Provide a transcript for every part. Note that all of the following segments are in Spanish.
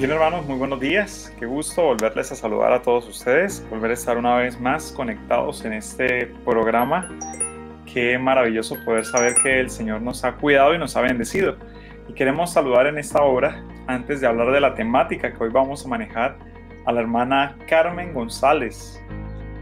Bien hermanos, muy buenos días. Qué gusto volverles a saludar a todos ustedes, volver a estar una vez más conectados en este programa. Qué maravilloso poder saber que el Señor nos ha cuidado y nos ha bendecido. Y queremos saludar en esta hora, antes de hablar de la temática que hoy vamos a manejar, a la hermana Carmen González,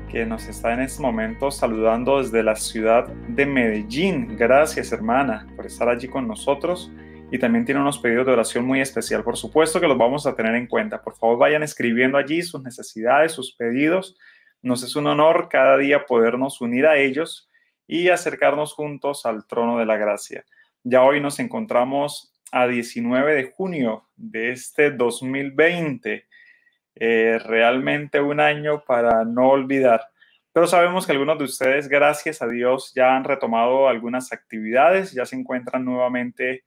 que nos está en este momento saludando desde la ciudad de Medellín. Gracias hermana por estar allí con nosotros y también tiene unos pedidos de oración muy especial. Por supuesto que los vamos a tener en cuenta. Por favor, vayan escribiendo allí sus necesidades, sus pedidos. Nos es un honor cada día podernos unir a ellos y acercarnos juntos al trono de la gracia. Ya hoy nos encontramos a 19 de junio de este 2020. Eh, realmente un año para no olvidar. Pero sabemos que algunos de ustedes, gracias a Dios, ya han retomado algunas actividades, ya se encuentran nuevamente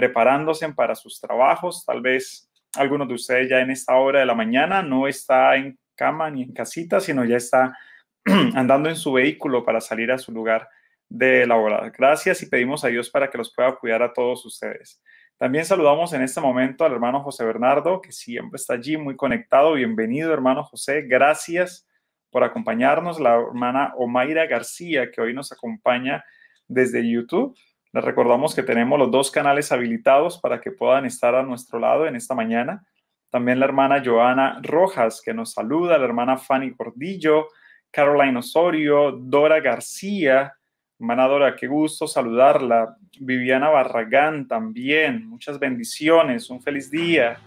preparándose para sus trabajos. Tal vez algunos de ustedes ya en esta hora de la mañana no está en cama ni en casita, sino ya está andando en su vehículo para salir a su lugar de laborar. Gracias y pedimos a Dios para que los pueda cuidar a todos ustedes. También saludamos en este momento al hermano José Bernardo, que siempre está allí muy conectado. Bienvenido, hermano José. Gracias por acompañarnos. La hermana Omaira García, que hoy nos acompaña desde YouTube. Les recordamos que tenemos los dos canales habilitados para que puedan estar a nuestro lado en esta mañana. También la hermana Joana Rojas, que nos saluda, la hermana Fanny Cordillo, Caroline Osorio, Dora García. Hermana Dora, qué gusto saludarla. Viviana Barragán también. Muchas bendiciones. Un feliz día.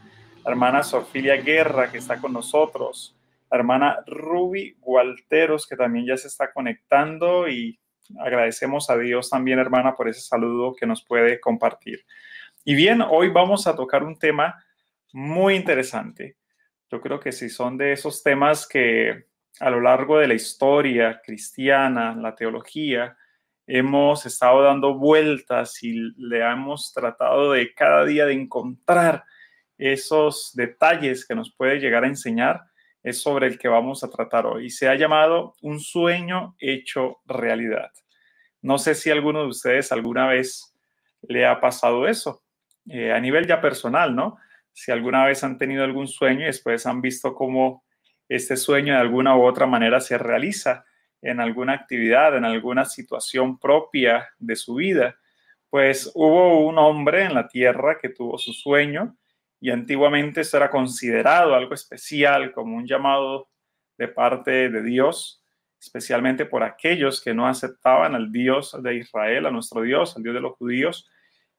La hermana Sofía Guerra, que está con nosotros. La hermana Ruby Gualteros, que también ya se está conectando y agradecemos a Dios también, hermana, por ese saludo que nos puede compartir. Y bien, hoy vamos a tocar un tema muy interesante. Yo creo que si son de esos temas que a lo largo de la historia cristiana, la teología, hemos estado dando vueltas y le hemos tratado de cada día de encontrar esos detalles que nos puede llegar a enseñar es sobre el que vamos a tratar hoy. Se ha llamado Un sueño hecho realidad. No sé si alguno de ustedes alguna vez le ha pasado eso, eh, a nivel ya personal, ¿no? Si alguna vez han tenido algún sueño y después han visto cómo este sueño de alguna u otra manera se realiza en alguna actividad, en alguna situación propia de su vida, pues hubo un hombre en la tierra que tuvo su sueño y antiguamente eso era considerado algo especial, como un llamado de parte de Dios, especialmente por aquellos que no aceptaban al Dios de Israel, a nuestro Dios, al Dios de los judíos.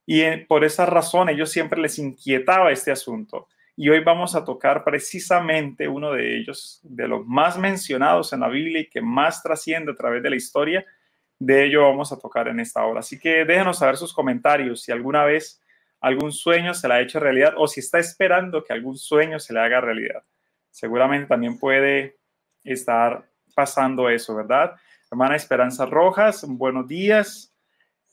Y eh, por esa razón ellos siempre les inquietaba este asunto. Y hoy vamos a tocar precisamente uno de ellos, de los más mencionados en la Biblia y que más trasciende a través de la historia. De ello vamos a tocar en esta hora. Así que déjenos saber sus comentarios si alguna vez algún sueño se le ha hecho realidad o si está esperando que algún sueño se le haga realidad. Seguramente también puede estar pasando eso, ¿verdad? Hermana Esperanza Rojas, buenos días.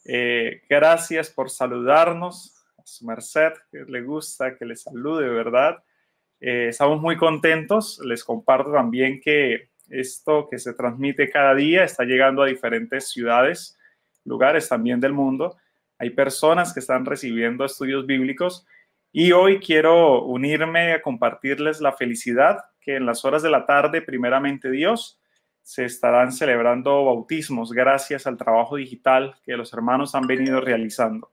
Eh, gracias por saludarnos. A su merced, que le gusta que le salude, ¿verdad? Eh, estamos muy contentos. Les comparto también que esto que se transmite cada día está llegando a diferentes ciudades, lugares también del mundo. Hay personas que están recibiendo estudios bíblicos y hoy quiero unirme a compartirles la felicidad que en las horas de la tarde, primeramente Dios, se estarán celebrando bautismos gracias al trabajo digital que los hermanos han venido realizando.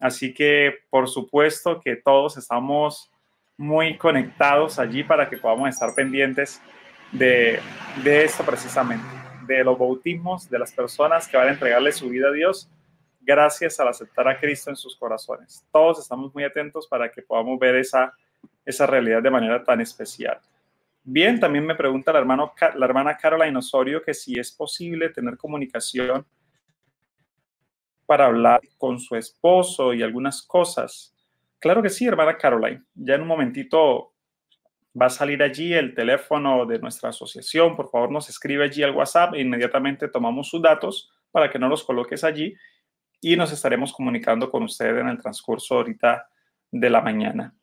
Así que, por supuesto que todos estamos muy conectados allí para que podamos estar pendientes de, de esto precisamente, de los bautismos de las personas que van a entregarle su vida a Dios gracias al aceptar a Cristo en sus corazones. Todos estamos muy atentos para que podamos ver esa, esa realidad de manera tan especial. Bien, también me pregunta la, hermano, la hermana Caroline Osorio que si es posible tener comunicación para hablar con su esposo y algunas cosas. Claro que sí, hermana Caroline. Ya en un momentito va a salir allí el teléfono de nuestra asociación. Por favor, nos escribe allí al WhatsApp e inmediatamente tomamos sus datos para que no los coloques allí y nos estaremos comunicando con usted en el transcurso ahorita de la mañana.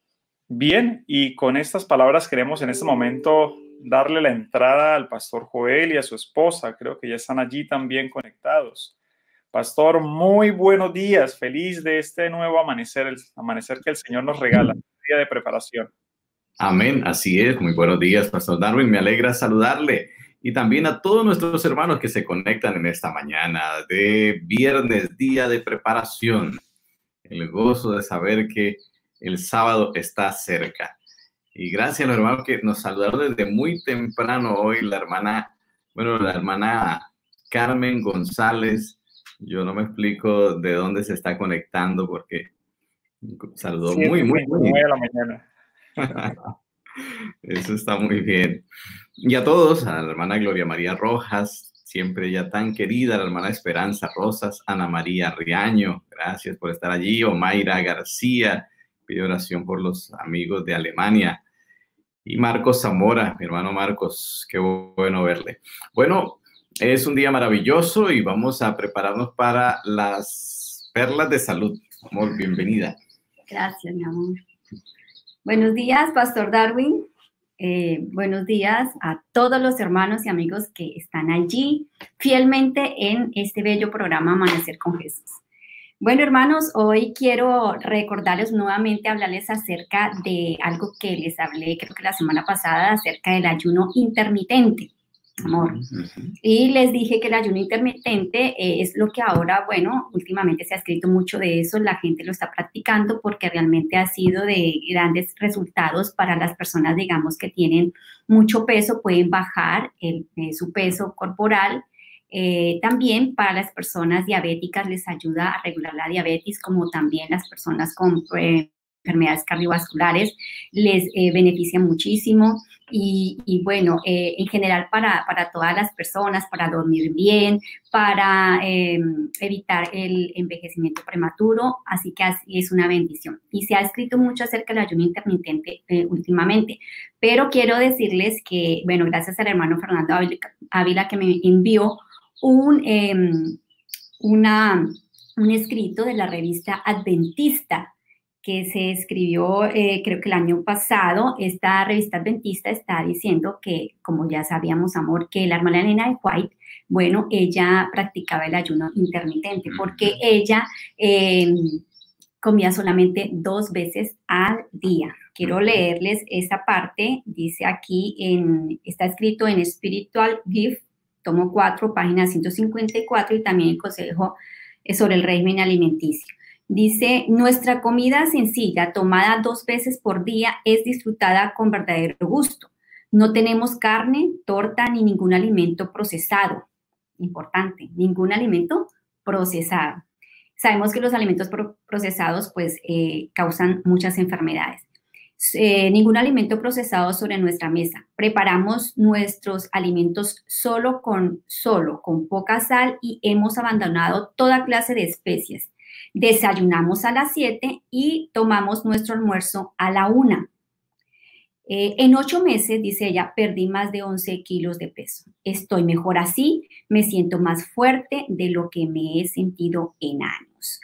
Bien, y con estas palabras queremos en este momento darle la entrada al pastor Joel y a su esposa. Creo que ya están allí también conectados. Pastor, muy buenos días. Feliz de este nuevo amanecer, el amanecer que el Señor nos regala, día de preparación. Amén, así es. Muy buenos días, Pastor Darwin. Me alegra saludarle y también a todos nuestros hermanos que se conectan en esta mañana de viernes, día de preparación. El gozo de saber que el sábado está cerca. Y gracias a los hermanos que nos saludaron desde muy temprano hoy, la hermana, bueno, la hermana Carmen González. Yo no me explico de dónde se está conectando porque saludó muy, muy, muy. muy a la mañana. Eso está muy bien. Y a todos, a la hermana Gloria María Rojas, siempre ya tan querida, la hermana Esperanza Rosas, Ana María Riaño, gracias por estar allí, Omaira García, pido oración por los amigos de Alemania. Y Marcos Zamora, mi hermano Marcos, qué bueno verle. Bueno, es un día maravilloso y vamos a prepararnos para las perlas de salud. Amor, bienvenida. Gracias, mi amor. Buenos días, Pastor Darwin. Eh, buenos días a todos los hermanos y amigos que están allí fielmente en este bello programa Amanecer con Jesús. Bueno, hermanos, hoy quiero recordarles nuevamente, hablarles acerca de algo que les hablé, creo que la semana pasada, acerca del ayuno intermitente amor. Y les dije que el ayuno intermitente es lo que ahora, bueno, últimamente se ha escrito mucho de eso, la gente lo está practicando porque realmente ha sido de grandes resultados para las personas, digamos, que tienen mucho peso, pueden bajar el, eh, su peso corporal. Eh, también para las personas diabéticas les ayuda a regular la diabetes, como también las personas con eh, enfermedades cardiovasculares, les eh, beneficia muchísimo. Y, bueno, eh, en general para, para, todas las personas, para dormir bien, para em, evitar el envejecimiento prematuro, así que así es una bendición. Y se ha escrito mucho acerca del ayuno intermitente eh, últimamente, pero quiero decirles que, bueno, gracias al hermano Fernando Ávila que me envió un, em, un escrito de la revista Adventista que se escribió eh, creo que el año pasado, esta revista adventista está diciendo que, como ya sabíamos, amor, que la hermana Elena de White, bueno, ella practicaba el ayuno intermitente porque ella em, comía solamente dos veces al día. Quiero leerles esta parte, dice aquí, en, está escrito en Spiritual Gift, tomo 4, página 154 y también el consejo sobre el régimen alimenticio. Dice, nuestra comida sencilla, tomada dos veces por día, es disfrutada con verdadero gusto. No tenemos carne, torta ni ningún alimento procesado. Importante, ningún alimento procesado. Sabemos que los alimentos procesados pues eh, causan muchas enfermedades. Eh, ningún alimento procesado sobre nuestra mesa. Preparamos nuestros alimentos solo con solo, con poca sal y hemos abandonado toda clase de especies desayunamos a las 7 y tomamos nuestro almuerzo a la 1. Eh, en ocho meses, dice ella, perdí más de 11 kilos de peso. Estoy mejor así, me siento más fuerte de lo que me he sentido en años.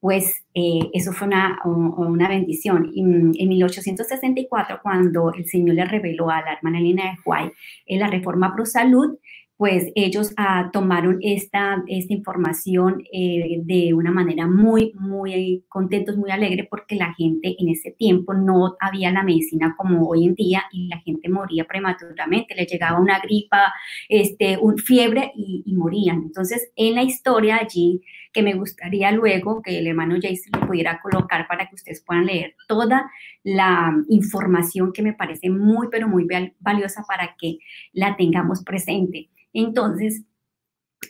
Pues eh, eso fue una, una bendición. En, en 1864, cuando el Señor le reveló a la hermana Elena de White en la reforma pro salud, pues ellos ah, tomaron esta, esta información eh, de una manera muy, muy contentos, muy alegre, porque la gente en ese tiempo no había la medicina como hoy en día y la gente moría prematuramente, le llegaba una gripa, este, un fiebre y, morían. Entonces, en la historia allí, que me gustaría luego que el hermano Jason le pudiera colocar para que ustedes puedan leer toda la información que me parece muy, pero muy valiosa para que la tengamos presente. Entonces,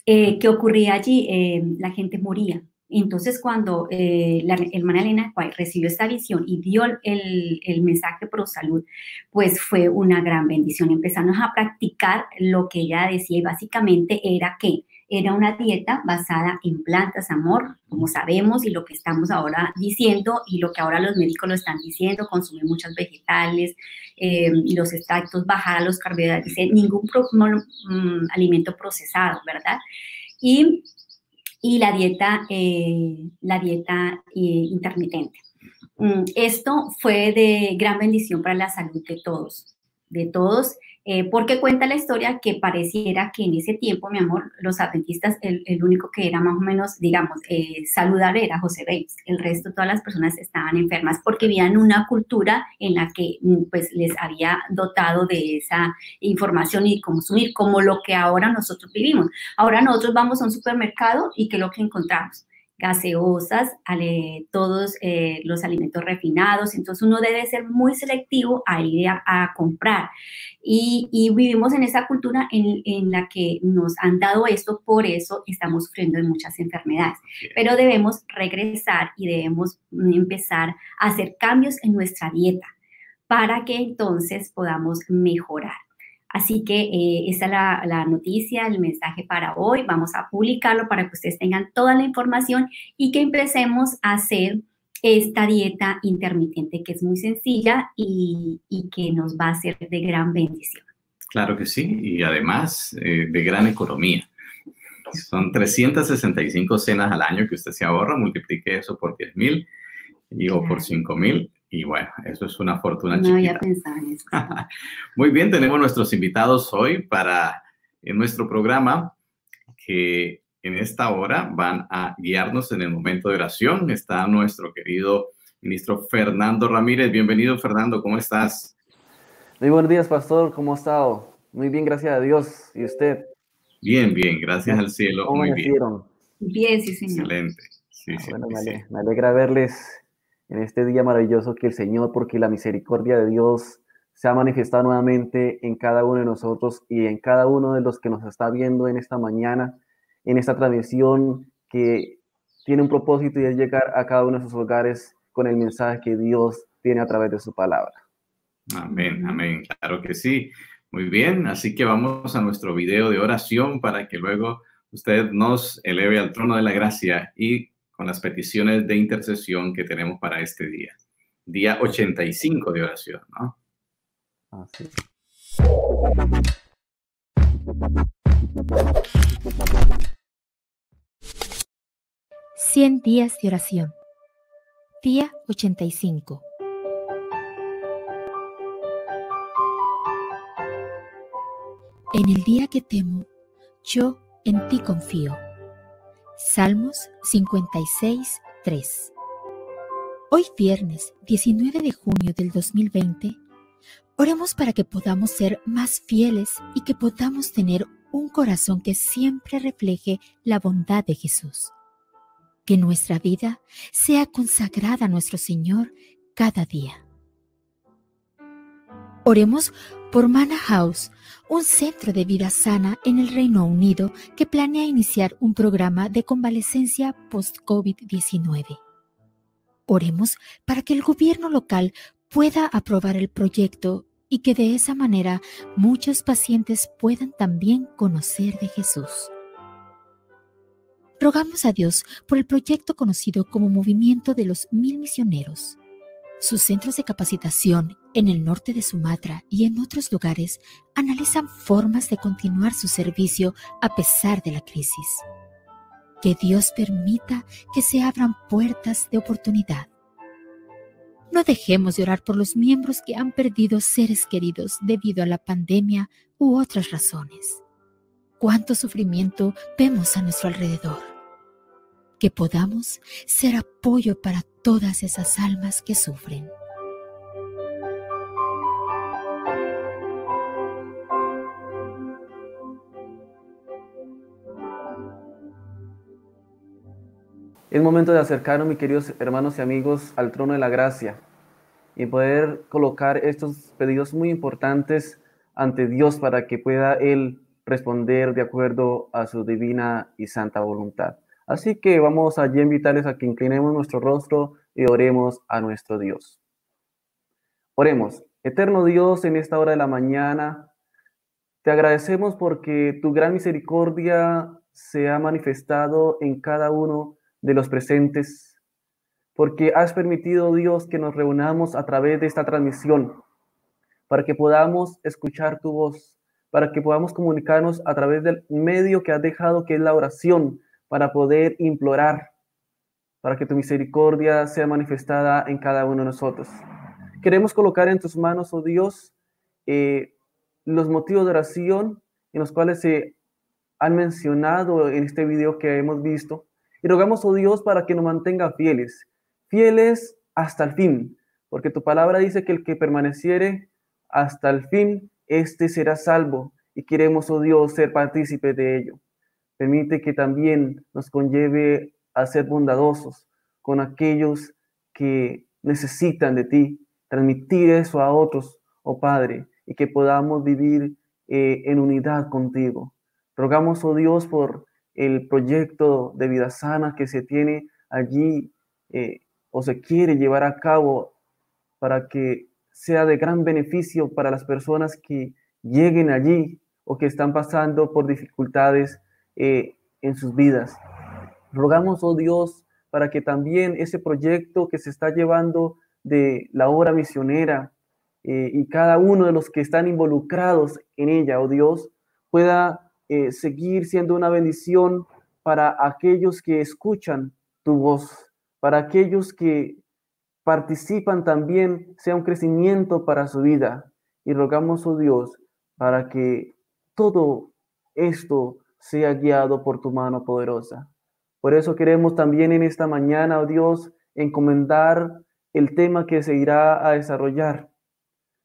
eh, ¿qué ocurría allí? Eh, la gente moría. Entonces, cuando eh, la hermana Elena recibió esta visión y dio el, el, mensaje pro salud, pues fue una gran bendición. Empezamos a practicar lo que ella decía y básicamente era que era una dieta basada en plantas, amor, como sabemos y lo que estamos ahora diciendo y lo que ahora los médicos lo están diciendo, consumir muchos vegetales, eh, los extractos, bajar a los carbohidratos, ningún mm, alimento procesado, ¿verdad? Y, y la dieta, eh, la dieta eh, intermitente. Mm, esto fue de gran bendición para la salud de todos, de todos eh, porque cuenta la historia que pareciera que en ese tiempo, mi amor, los adventistas, el, único que era más o menos, digamos, eh, saludable era José Bates. El resto, todas las personas estaban enfermas porque vivían una cultura en la que mm, pues les había dotado de esa información y consumir, como lo que ahora nosotros vivimos. Ahora nosotros vamos a un supermercado y ¿qué es lo que encontramos? Gaseosas, todos eh, los alimentos refinados. Entonces uno debe ser muy selectivo a ir a, comprar. Y, vivimos en esa cultura en, la que nos han dado esto, por eso estamos sufriendo de muchas enfermedades. Pero debemos regresar y debemos empezar a hacer cambios en nuestra dieta para que entonces podamos mejorar. Así que eh, esa es la, noticia, el mensaje para hoy. Vamos a publicarlo para que ustedes tengan toda la información y que empecemos a hacer esta dieta intermitente que es muy sencilla y, que nos va a ser de gran bendición. Claro que sí, y además eh, de gran economía. Son 365 cenas al año que usted se ahorra, multiplique eso por 10 mil y o por 5 mil y bueno, eso es una fortuna no chiquita. pensar en eso. Muy bien, tenemos nuestros invitados hoy para en nuestro programa que en esta hora van a guiarnos en el momento de oración. Está nuestro querido ministro Fernando Ramírez. Bienvenido, Fernando, ¿cómo estás? Muy buenos días, pastor. ¿Cómo ha estado? Muy bien, gracias a Dios. ¿Y usted? Bien, bien, gracias al cielo. ¿Cómo muy bien. Bien, sí, señor. Excelente. Sí, sí, bueno, me alegra verles en este día maravilloso que el Señor, porque la misericordia de Dios se ha manifestado nuevamente en cada uno de nosotros y en cada uno de los que nos está viendo en esta mañana, en esta transmisión que tiene un propósito y es llegar a cada uno de sus hogares con el mensaje que Dios tiene a través de su palabra. Amén, amén, claro que sí. Muy bien, así que vamos a nuestro video de oración para que luego usted nos eleve al trono de la gracia y con las peticiones de intercesión que tenemos para este día. Día 85 de oración, ¿no? Así. 100 días de oración. Día 85. En el día que temo, yo en ti confío. Salmos 56, 3. Hoy viernes 19 de junio del 2020, oremos para que podamos ser más fieles y que podamos tener un corazón que siempre refleje la bondad de Jesús. Que nuestra vida sea consagrada a nuestro Señor cada día. Oremos por Mana House, un centro de vida sana en el Reino Unido que planea iniciar un programa de convalecencia post-COVID-19. Oremos para que el gobierno local pueda aprobar el proyecto y que de esa manera muchos pacientes puedan también conocer de Jesús. Rogamos a Dios por el proyecto conocido como Movimiento de los Mil Misioneros sus centros de capacitación en el norte de Sumatra y en otros lugares analizan formas de continuar su servicio a pesar de la crisis. Que Dios permita que se abran puertas de oportunidad. No dejemos de orar por los miembros que han perdido seres queridos debido a la pandemia u otras razones. Cuánto sufrimiento vemos a nuestro alrededor que podamos ser apoyo para todas esas almas que sufren. Es momento de acercarnos, mis queridos hermanos y amigos, al trono de la gracia y poder colocar estos pedidos muy importantes ante Dios para que pueda Él responder de acuerdo a su divina y santa voluntad. Así que vamos allí a invitarles a que inclinemos nuestro rostro y oremos a nuestro Dios. Oremos. Eterno Dios, en esta hora de la mañana, te agradecemos porque tu gran misericordia se ha manifestado en cada uno de los presentes, porque has permitido, Dios, que nos reunamos a través de esta transmisión, para que podamos escuchar tu voz, para que podamos comunicarnos a través del medio que has dejado, que es la oración, para poder implorar, para que tu misericordia sea manifestada en cada uno de nosotros. Queremos colocar en tus manos, oh Dios, eh, los motivos de oración en los cuales se han mencionado en este video que hemos visto. Y rogamos, oh Dios, para que nos mantenga fieles, fieles hasta el fin, porque tu palabra dice que el que permaneciere hasta el fin, éste será salvo. Y queremos, oh Dios, ser partícipes de ello. Permite que también nos conlleve a ser bondadosos con aquellos que necesitan de ti, transmitir eso a otros, oh Padre, y que podamos vivir eh, en unidad contigo. Rogamos, oh Dios, por el proyecto de vida sana que se tiene allí eh, o se quiere llevar a cabo para que sea de gran beneficio para las personas que lleguen allí o que están pasando por dificultades eh, en sus vidas. Rogamos, oh Dios, para que también ese proyecto que se está llevando de la obra misionera eh, y cada uno de los que están involucrados en ella, oh Dios, pueda eh, seguir siendo una bendición para aquellos que escuchan tu voz, para aquellos que participan también, sea un crecimiento para su vida. Y rogamos, oh Dios, para que todo esto sea guiado por tu mano poderosa. Por eso queremos también en esta mañana, oh Dios, encomendar el tema que se irá a desarrollar,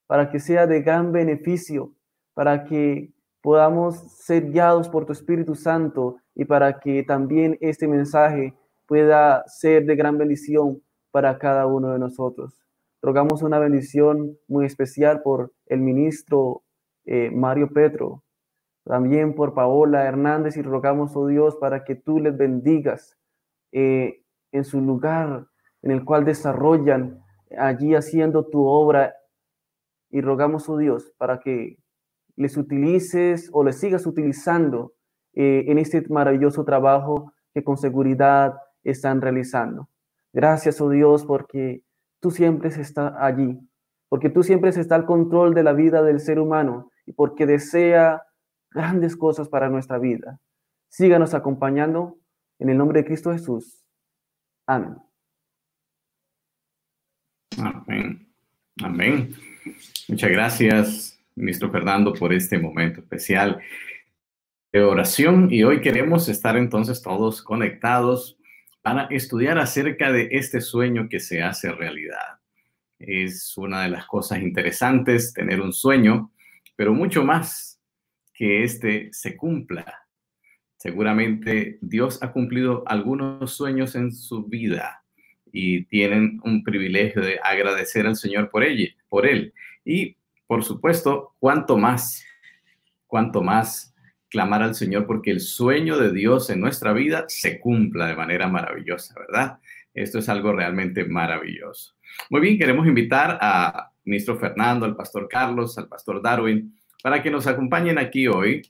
para que sea de gran beneficio, para que podamos ser guiados por tu Espíritu Santo y para que también este mensaje pueda ser de gran bendición para cada uno de nosotros. Rogamos una bendición muy especial por el ministro eh, Mario Petro, también por Paola Hernández y rogamos, oh Dios, para que tú les bendigas eh, en su lugar en el cual desarrollan allí haciendo tu obra y rogamos, oh Dios, para que les utilices o les sigas utilizando eh, en este maravilloso trabajo que con seguridad están realizando. Gracias, oh Dios, porque tú siempre estás allí, porque tú siempre estás al control de la vida del ser humano y porque desea grandes cosas para nuestra vida. Síganos acompañando en el nombre de Cristo Jesús. Amén. Amén. Amén. Muchas gracias, ministro Fernando, por este momento especial de oración. Y hoy queremos estar entonces todos conectados para estudiar acerca de este sueño que se hace realidad. Es una de las cosas interesantes tener un sueño, pero mucho más que éste se cumpla. Seguramente Dios ha cumplido algunos sueños en su vida y tienen un privilegio de agradecer al Señor por, ella, por él. Y, por supuesto, cuanto más, cuanto más clamar al Señor porque el sueño de Dios en nuestra vida se cumpla de manera maravillosa, ¿verdad? Esto es algo realmente maravilloso. Muy bien, queremos invitar a ministro Fernando, al pastor Carlos, al pastor Darwin, para que nos acompañen aquí hoy.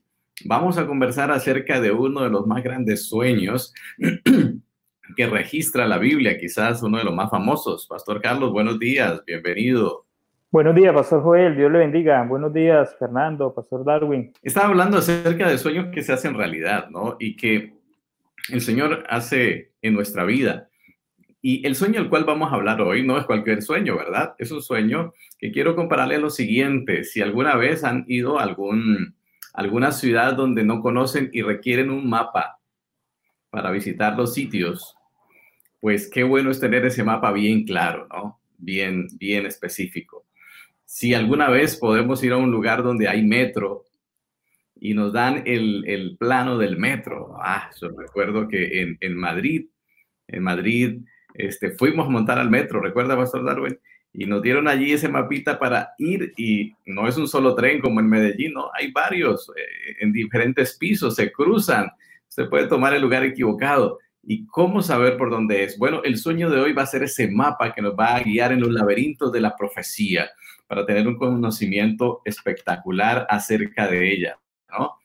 Vamos a conversar acerca de uno de los más grandes sueños que registra la Biblia, quizás uno de los más famosos. Pastor Carlos, buenos días, bienvenido. Buenos días, Pastor Joel, Dios le bendiga. Buenos días, Fernando, Pastor Darwin. Estaba hablando acerca de sueños que se hacen realidad, ¿no? Y que el Señor hace en nuestra vida. Y el sueño al cual vamos a hablar hoy no es cualquier sueño, ¿verdad? Es un sueño que quiero compararle a lo siguiente. Si alguna vez han ido a algún, alguna ciudad donde no conocen y requieren un mapa para visitar los sitios, pues qué bueno es tener ese mapa bien claro, ¿no? Bien, bien específico. Si alguna vez podemos ir a un lugar donde hay metro y nos dan el, el plano del metro, ah, yo recuerdo que en, en Madrid, en Madrid, este, fuimos a montar al metro, ¿recuerda, Pastor Darwin? Y nos dieron allí ese mapita para ir y no es un solo tren como en Medellín, no, hay varios eh, en diferentes pisos, se cruzan, usted puede tomar el lugar equivocado. ¿Y cómo saber por dónde es? Bueno, el sueño de hoy va a ser ese mapa que nos va a guiar en los laberintos de la profecía para tener un conocimiento espectacular acerca de ella, ¿no?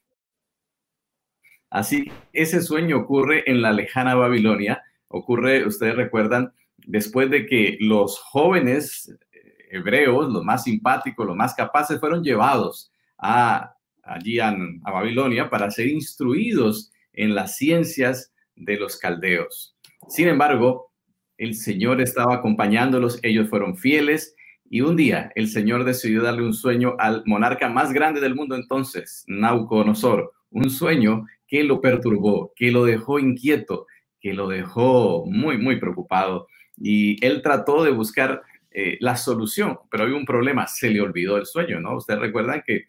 Así, ese sueño ocurre en la lejana Babilonia, ocurre, ustedes recuerdan, después de que los jóvenes eh, hebreos, los más simpáticos, los más capaces, fueron llevados a, allí a, Babilonia para ser instruidos en las ciencias de los caldeos. Sin embargo, el Señor estaba acompañándolos, ellos fueron fieles Y un día el Señor decidió darle un sueño al monarca más grande del mundo entonces, Nauconosor, un sueño que lo perturbó, que lo dejó inquieto, que lo dejó muy, muy preocupado. Y él trató de buscar eh, la solución, pero había un problema, se le olvidó el sueño, ¿no? Ustedes recuerdan que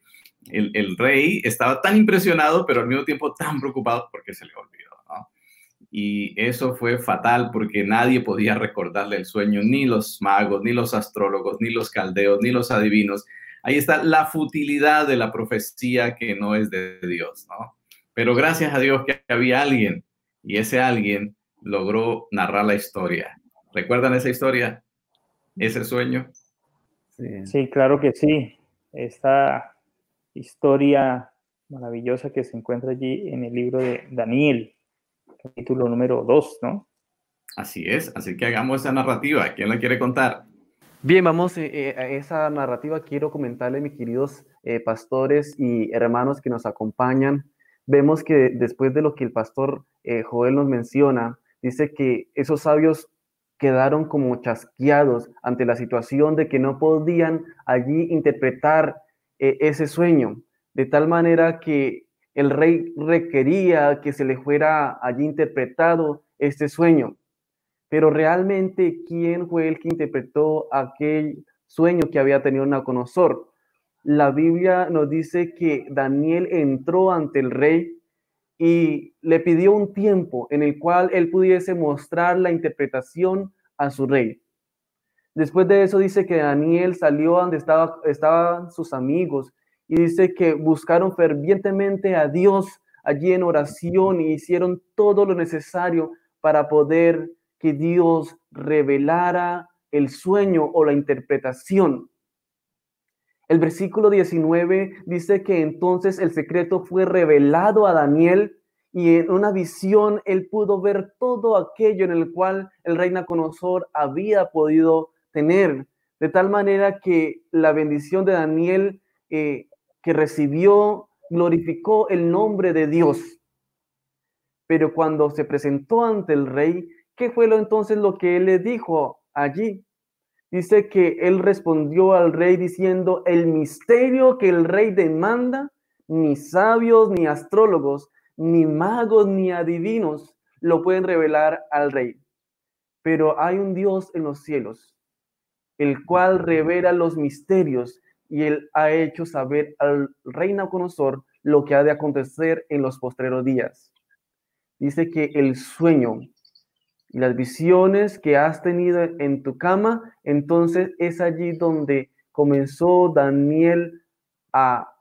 el, el, rey estaba tan impresionado, pero al mismo tiempo tan preocupado porque se le olvidó. Y eso fue fatal porque nadie podía recordarle el sueño, ni los magos, ni los astrólogos, ni los caldeos, ni los adivinos. Ahí está la futilidad de la profecía que no es de Dios, ¿no? Pero gracias a Dios que había alguien y ese alguien logró narrar la historia. ¿Recuerdan esa historia? ¿Ese sueño? Sí, sí claro que sí. Esta historia maravillosa que se encuentra allí en el libro de Daniel, capítulo número 2, ¿no? Así es, así que hagamos esa narrativa. ¿Quién la quiere contar? Bien, vamos eh, eh, a esa narrativa. Quiero comentarle, mis queridos eh, pastores y hermanos que nos acompañan. Vemos que después de lo que el pastor Joel nos menciona, dice que esos sabios quedaron como chasqueados ante la situación de que no podían allí interpretar ese sueño, de tal manera que el rey requería que se le fuera allí interpretado este sueño. Pero realmente, ¿quién fue el que interpretó aquel sueño que había tenido Naconosor? La Biblia nos dice que Daniel entró ante el rey y le pidió un tiempo en el cual él pudiese mostrar la interpretación a su rey. Después de eso dice que Daniel salió donde estaba, estaban sus amigos y dice que buscaron fervientemente a Dios allí en oración y hicieron todo lo necesario para poder que Dios revelara el sueño o la interpretación. El versículo 19 dice que entonces el secreto fue revelado a Daniel y en una visión él pudo ver todo aquello en el cual el rey Naconosor había podido tener, de tal manera que la bendición de Daniel eh, que recibió glorificó el nombre de Dios. Pero cuando se presentó ante el rey, ¿qué fue lo entonces lo que él le dijo allí? Dice que él respondió al rey diciendo, el misterio que el rey demanda, ni sabios, ni astrólogos, ni magos, ni adivinos lo pueden revelar al rey. Pero hay un Dios en los cielos, el cual revela los misterios y él ha hecho saber al rey Nabucodonosor lo que ha de acontecer en los postreros días. Dice que el sueño y las visiones que has tenido en tu cama, entonces es allí donde comenzó Daniel a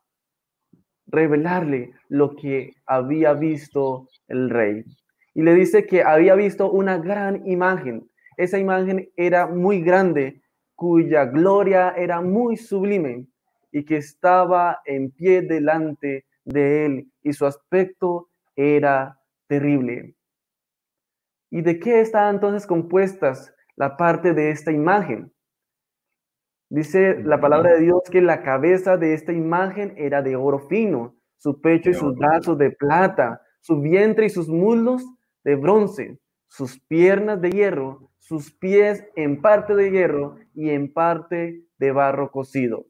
revelarle lo que había visto el rey. Y le dice que había visto una gran imagen. Esa imagen era muy grande cuya gloria era muy sublime y que estaba en pie delante de él y su aspecto era terrible. ¿Y de qué está entonces compuestas la parte de esta imagen? Dice la palabra de Dios que la cabeza de esta imagen era de oro fino, su pecho y sus brazos de plata, su vientre y sus muslos de bronce, sus piernas de hierro, sus pies en parte de hierro y en parte de barro cocido.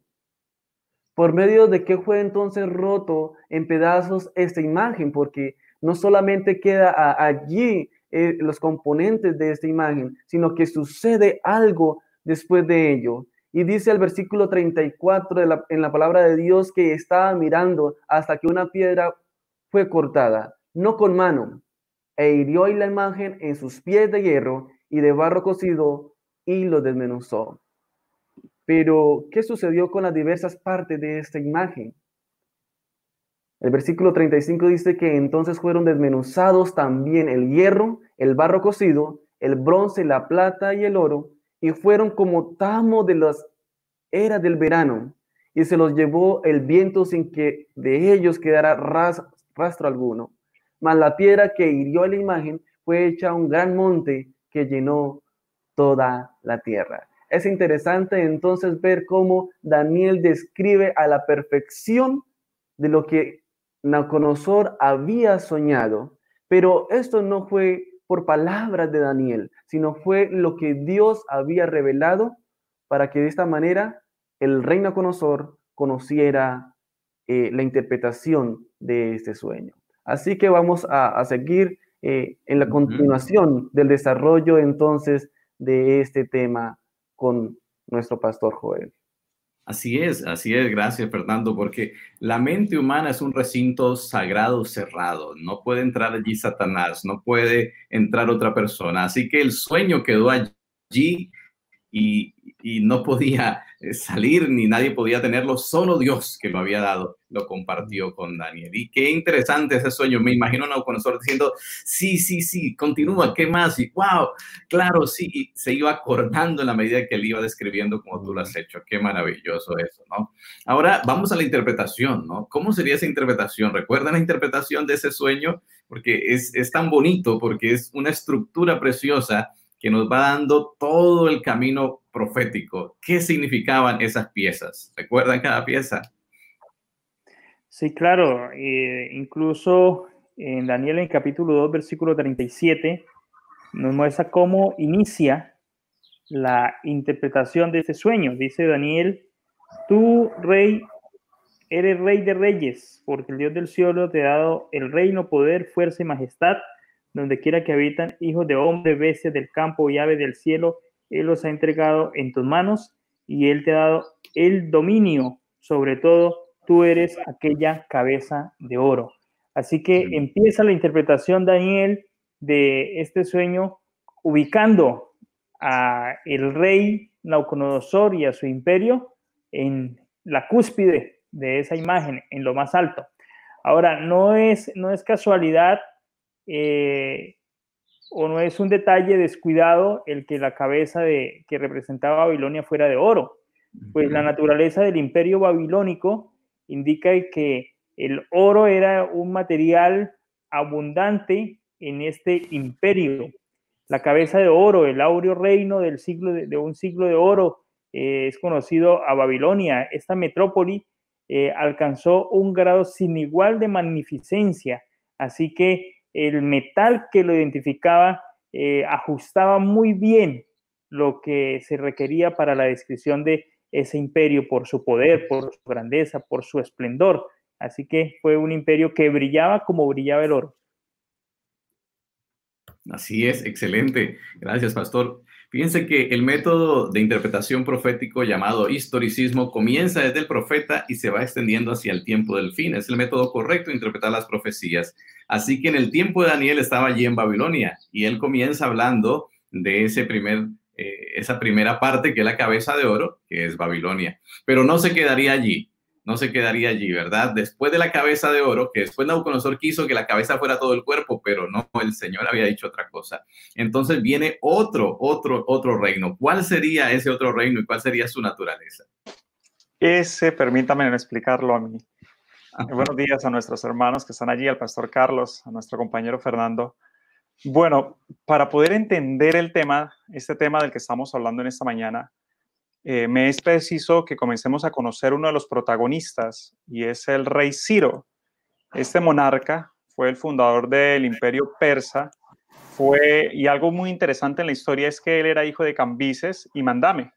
¿Por medio de qué fue entonces roto en pedazos esta imagen? Porque no solamente queda allí eh, los componentes de esta imagen, sino que sucede algo después de ello. Y dice el versículo 34 de la, en la palabra de Dios que estaba mirando hasta que una piedra fue cortada, no con mano, e hirió la imagen en sus pies de hierro y de barro cocido y lo desmenuzó. Pero, ¿qué sucedió con las diversas partes de esta imagen? El versículo 35 dice que entonces fueron desmenuzados también el hierro, el barro cocido, el bronce, la plata y el oro, y fueron como tamo de las eras del verano, y se los llevó el viento sin que de ellos quedara rastro alguno. Mas la piedra que hirió la imagen fue hecha un gran monte que llenó toda la tierra. Es interesante entonces ver cómo Daniel describe a la perfección de lo que Naconosor había soñado, pero esto no fue por palabras de Daniel, sino fue lo que Dios había revelado para que de esta manera el rey Naconosor conociera eh, la interpretación de este sueño. Así que vamos a, seguir eh, en la continuación del desarrollo entonces de este tema con nuestro pastor Joel. Así es, así es, gracias Fernando, porque la mente humana es un recinto sagrado cerrado, no puede entrar allí Satanás, no puede entrar otra persona, así que el sueño quedó allí y, no podía eh, salir ni nadie podía tenerlo, solo Dios que lo había dado lo compartió con Daniel. Y qué interesante ese sueño, me imagino a Nabucodonosor diciendo, sí, sí, sí, continúa, ¿qué más? Y wow, claro, sí, y se iba acordando en la medida que él iba describiendo como tú lo has hecho, qué maravilloso eso, ¿no? Ahora vamos a la interpretación, ¿no? ¿Cómo sería esa interpretación? ¿Recuerdan la interpretación de ese sueño? Porque es, es tan bonito, porque es una estructura preciosa que nos va dando todo el camino profético. ¿Qué significaban esas piezas? ¿Recuerdan cada pieza? Sí, claro. Eh, incluso en Daniel en capítulo 2, versículo 37, nos muestra cómo inicia la interpretación de este sueño. Dice Daniel, tú, rey, eres rey de reyes, porque el Dios del cielo te ha dado el reino, poder, fuerza y majestad donde quiera que habitan, hijos de hombre, bestias del campo y aves del cielo, Él los ha entregado en tus manos y Él te ha dado el dominio sobre todo, tú eres aquella cabeza de oro. Así que empieza la interpretación, Daniel, de este sueño, ubicando a el rey Nauconosor y a su imperio en la cúspide de esa imagen, en lo más alto. Ahora, no es, no es casualidad eh, o no es un detalle descuidado el que la cabeza de, que representaba Babilonia fuera de oro. Pues la naturaleza del imperio babilónico indica que el oro era un material abundante en este imperio. La cabeza de oro, el áureo reino del siglo de, un siglo de oro, eh, es conocido a Babilonia. Esta metrópoli eh, alcanzó un grado sin igual de magnificencia. Así que el metal que lo identificaba eh, ajustaba muy bien lo que se requería para la descripción de ese imperio por su poder, por su grandeza, por su esplendor. Así que fue un imperio que brillaba como brillaba el oro. Así es, excelente. Gracias, pastor. Fíjense que el método de interpretación profético llamado historicismo comienza desde el profeta y se va extendiendo hacia el tiempo del fin. Es el método correcto de interpretar las profecías. Así que en el tiempo de Daniel estaba allí en Babilonia y él comienza hablando de ese primer, eh, esa primera parte que es la cabeza de oro, que es Babilonia. Pero no se quedaría allí no se quedaría allí, ¿verdad? Después de la cabeza de oro, que después Nabucodonosor quiso que la cabeza fuera todo el cuerpo, pero no, el Señor había dicho otra cosa. Entonces viene otro, otro, otro reino. ¿Cuál sería ese otro reino y cuál sería su naturaleza? Ese, permítame explicarlo a mí. Buenos días a nuestros hermanos que están allí, al pastor Carlos, a nuestro compañero Fernando. Bueno, para poder entender el tema, este tema del que estamos hablando en esta mañana, eh, me es preciso que comencemos a conocer uno de los protagonistas y es el rey Ciro. Este monarca fue el fundador del imperio persa, fue, y algo muy interesante en la historia es que él era hijo de Cambises y Mandame.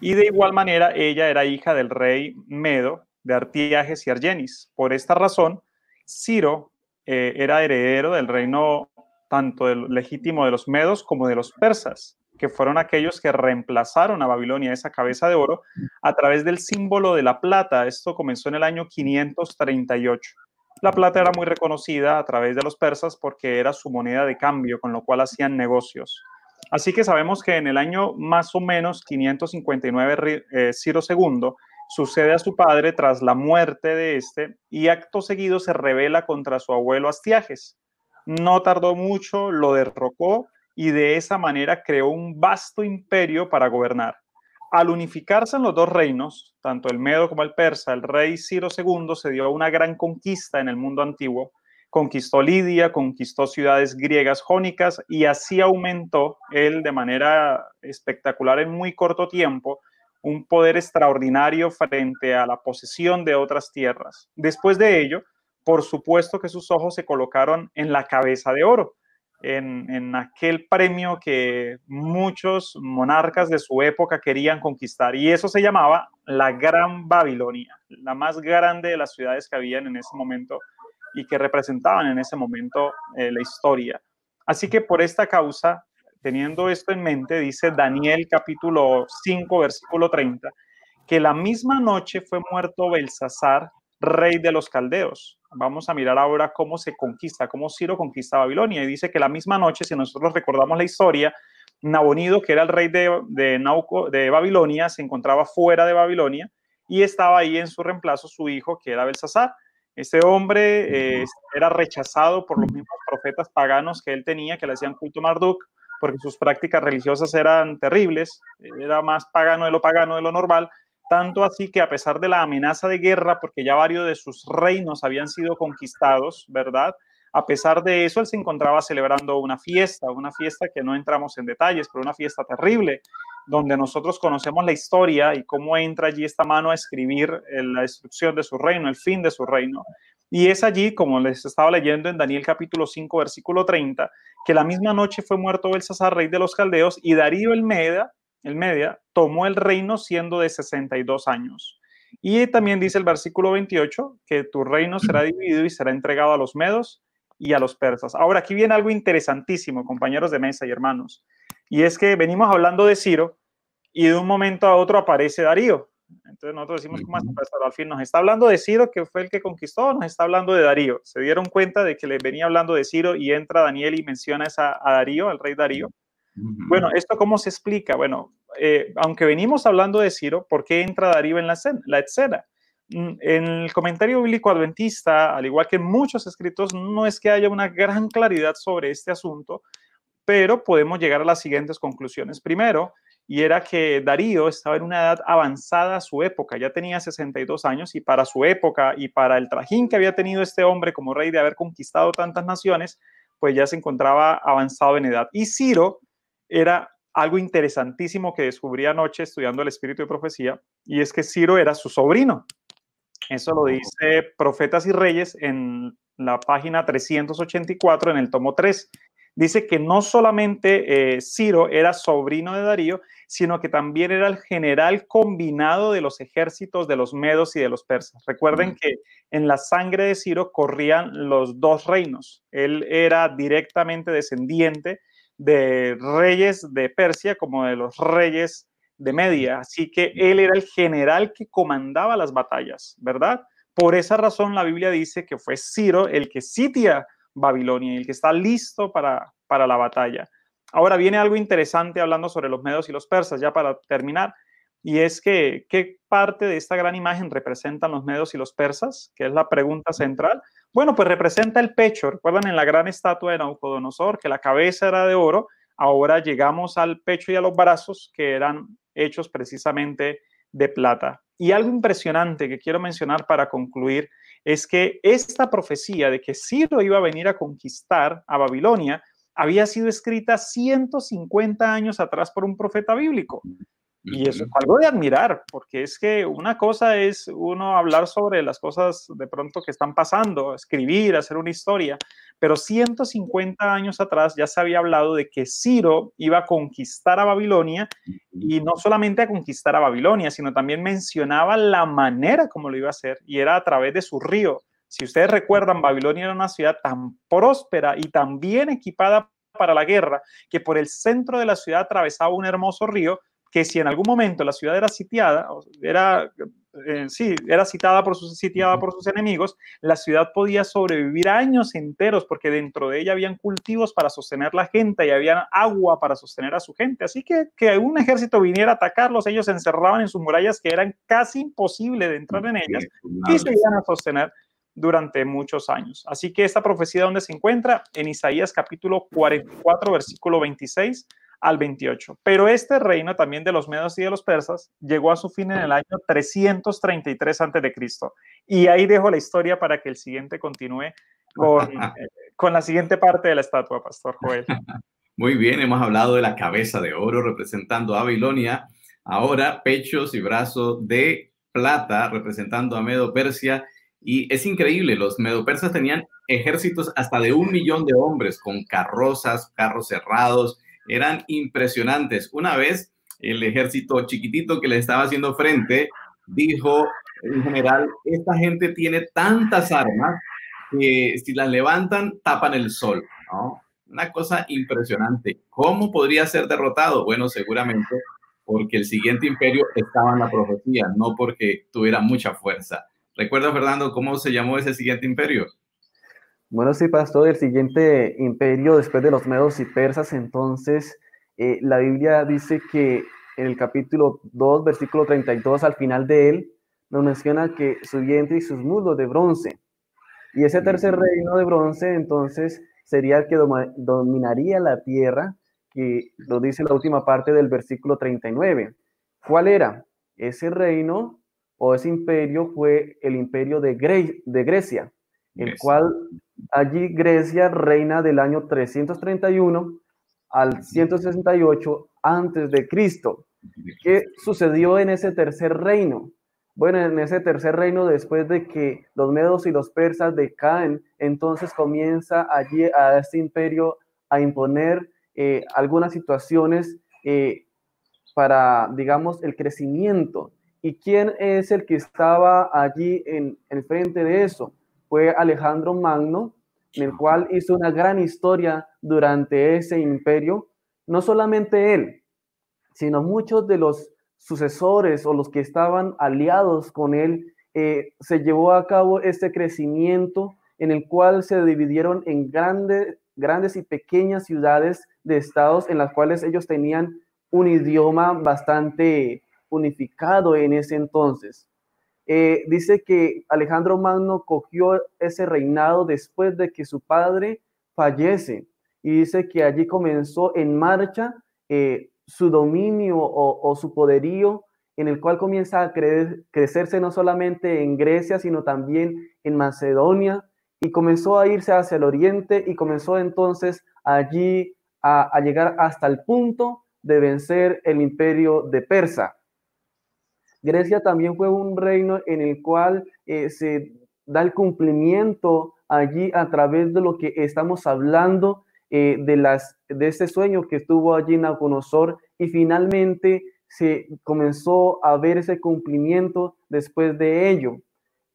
Y de igual manera, ella era hija del rey Medo, de Artiajes y Argenis. Por esta razón, Ciro eh, era heredero del reino tanto del legítimo de los medos como de los persas que fueron aquellos que reemplazaron a Babilonia, esa cabeza de oro, a través del símbolo de la plata. Esto comenzó en el año 538. La plata era muy reconocida a través de los persas porque era su moneda de cambio, con lo cual hacían negocios. Así que sabemos que en el año más o menos 559 eh, Ciro II sucede a su padre tras la muerte de este y acto seguido se revela contra su abuelo Astiages. No tardó mucho, lo derrocó y de esa manera creó un vasto imperio para gobernar. Al unificarse en los dos reinos, tanto el Medo como el Persa, el rey Ciro II se dio una gran conquista en el mundo antiguo. Conquistó Lidia, conquistó ciudades griegas jónicas y así aumentó él de manera espectacular en muy corto tiempo un poder extraordinario frente a la posesión de otras tierras. Después de ello, por supuesto que sus ojos se colocaron en la cabeza de oro, en, aquel premio que muchos monarcas de su época querían conquistar. Y eso se llamaba la Gran Babilonia, la más grande de las ciudades que habían en ese momento y que representaban en ese momento eh, la historia. Así que por esta causa, teniendo esto en mente, dice Daniel capítulo 5, versículo 30, que la misma noche fue muerto Belsasar, rey de los caldeos. Vamos a mirar ahora cómo se conquista, cómo Ciro conquista Babilonia. Y dice que la misma noche, si nosotros recordamos la historia, Nabonido, que era el rey de, Nauco, de Babilonia, se encontraba fuera de Babilonia y estaba ahí en su reemplazo su hijo, que era Belsasar. Este hombre eh, era rechazado por los mismos profetas paganos que él tenía, que le hacían culto a Marduk, porque sus prácticas religiosas eran terribles, era más pagano de lo pagano de lo normal, tanto así que a pesar de la amenaza de guerra, porque ya varios de sus reinos habían sido conquistados, ¿verdad? A pesar de eso, él se encontraba celebrando una fiesta, una fiesta que no entramos en detalles, pero una fiesta terrible, donde nosotros conocemos la historia y cómo entra allí esta mano a escribir la destrucción de su reino, el fin de su reino. Y es allí, como les estaba leyendo en Daniel capítulo 5, versículo 30, que la misma noche fue muerto Belsasar, rey de los caldeos, y Darío el Media, el Media tomó el reino siendo de 62 años. Y también dice el versículo 28 que tu reino será dividido y será entregado a los medos y a los persas. Ahora, aquí viene algo interesantísimo, compañeros de mesa y hermanos. Y es que venimos hablando de Ciro y de un momento a otro aparece Darío. Entonces nosotros decimos, ¿cómo es? Al fin nos está hablando de Ciro, que fue el que conquistó, nos está hablando de Darío. Se dieron cuenta de que le venía hablando de Ciro y entra Daniel y menciona a Darío, al rey Darío. Bueno, ¿esto cómo se explica? Bueno, eh, aunque venimos hablando de Ciro, ¿por qué entra Darío en la, la escena? Mm, en el comentario bíblico adventista, al igual que en muchos escritos, no es que haya una gran claridad sobre este asunto, pero podemos llegar a las siguientes conclusiones. Primero, y era que Darío estaba en una edad avanzada a su época, ya tenía 62 años y para su época y para el trajín que había tenido este hombre como rey de haber conquistado tantas naciones, pues ya se encontraba avanzado en edad. Y Ciro era algo interesantísimo que descubrí anoche estudiando el espíritu de profecía, y es que Ciro era su sobrino. Eso lo dice Profetas y Reyes en la página 384 en el tomo 3 dice que no solamente eh, Ciro era sobrino de Darío, sino que también era el general combinado de los ejércitos de los medos y de los persas. Recuerden que en la sangre de Ciro corrían los dos reinos. Él era directamente descendiente de reyes de Persia como de los reyes de Media. Así que él era el general que comandaba las batallas, ¿verdad? Por esa razón la Biblia dice que fue Ciro el que sitia Babilonia y el que está listo para, para la batalla. Ahora viene algo interesante hablando sobre los medos y los persas, ya para terminar, y es que qué parte de esta gran imagen representan los medos y los persas, que es la pregunta central. Bueno, pues representa el pecho. Recuerdan en la gran estatua de Naucodonosor que la cabeza era de oro, ahora llegamos al pecho y a los brazos que eran hechos precisamente de plata. Y algo impresionante que quiero mencionar para concluir es que esta profecía de que Ciro iba a venir a conquistar a Babilonia había sido escrita 150 años atrás por un profeta bíblico. Y eso es algo de admirar, porque es que una cosa es uno hablar sobre las cosas de pronto que están pasando, escribir, hacer una historia, pero 150 años atrás ya se había hablado de que Ciro iba a conquistar a Babilonia y no solamente a conquistar a Babilonia, sino también mencionaba la manera como lo iba a hacer y era a través de su río. Si ustedes recuerdan, Babilonia era una ciudad tan próspera y tan bien equipada para la guerra que por el centro de la ciudad atravesaba un hermoso río que si en algún momento la ciudad era sitiada, era, eh, sí, era citada por sus, sitiada por sus enemigos, la ciudad podía sobrevivir años enteros porque dentro de ella habían cultivos para sostener la gente y había agua para sostener a su gente. Así que que un ejército viniera a atacarlos, ellos se encerraban en sus murallas que eran casi imposible de entrar en ellas y se iban a sostener durante muchos años. Así que esta profecía, ¿dónde se encuentra? En Isaías capítulo 44, versículo 26 al 28. Pero este reino también de los medos y de los persas llegó a su fin en el año 333 a.C. Y ahí dejo la historia para que el siguiente continúe con, eh, con la siguiente parte de la estatua, Pastor Joel. Muy bien, hemos hablado de la cabeza de oro representando a Babilonia, ahora pechos y brazos de plata representando a Medo Persia Y es increíble, los medopersas tenían ejércitos hasta de un millón de hombres con carrozas, carros cerrados, eran impresionantes. Una vez el ejército chiquitito que le estaba haciendo frente dijo en general, esta gente tiene tantas armas que si las levantan tapan el sol, ¿no? Una cosa impresionante. ¿Cómo podría ser derrotado? Bueno, seguramente porque el siguiente imperio estaba en la profecía, no porque tuviera mucha fuerza. ¿Recuerda, Fernando, cómo se llamó ese siguiente imperio? Bueno, sí, pastor, el siguiente imperio después de los medos y persas, entonces eh, la Biblia dice que en el capítulo 2, versículo 32, al final de él, nos menciona que su vientre y sus muslos de bronce. Y ese tercer reino de bronce, entonces, sería el que dominaría la tierra, que lo dice la última parte del versículo 39. ¿Cuál era? Ese reino o ese imperio fue el imperio de, de Grecia, el cual allí Grecia reina del año 331 al 168 antes de Cristo. ¿Qué sucedió en ese tercer reino? Bueno, en ese tercer reino, después de que los medos y los persas decaen, entonces comienza allí a este imperio a imponer eh, algunas situaciones eh, para, digamos, el crecimiento. ¿Y quién es el que estaba allí en, en frente de eso? Fue Alejandro Magno, en el cual hizo una gran historia durante ese imperio. No solamente él, sino muchos de los sucesores o los que estaban aliados con él, eh, se llevó a cabo este crecimiento en el cual se dividieron en grandes, grandes y pequeñas ciudades de estados en las cuales ellos tenían un idioma bastante unificado en ese entonces. Eh, dice que Alejandro Magno cogió ese reinado después de que su padre fallece y dice que allí comenzó en marcha eh, su dominio o, su poderío en el cual comienza a crecerse no solamente en Grecia, sino también en Macedonia, y comenzó a irse hacia el oriente y comenzó entonces allí a, llegar hasta el punto de vencer el imperio de Persa. Grecia también fue un reino en el cual eh, se da el cumplimiento allí a través de lo que estamos hablando eh, de, las, de ese sueño que estuvo allí Nabucodonosor. Y finalmente se comenzó a ver ese cumplimiento después de ello.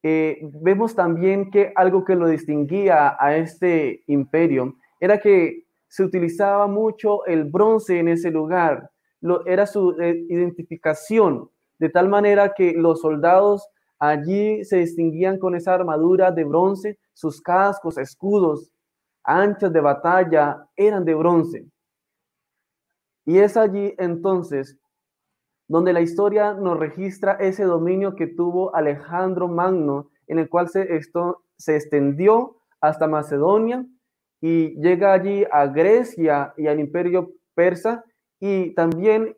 Eh, vemos también que algo que lo distinguía a este imperio era que se utilizaba mucho el bronce en ese lugar, lo, era su identificación, de tal manera que los soldados allí se distinguían con esa armadura de bronce, sus cascos, escudos, anchas de batalla eran de bronce. Y es allí entonces donde la historia nos registra ese dominio que tuvo Alejandro Magno, en el cual se, esto, se extendió hasta Macedonia y llega allí a Grecia y al imperio persa y también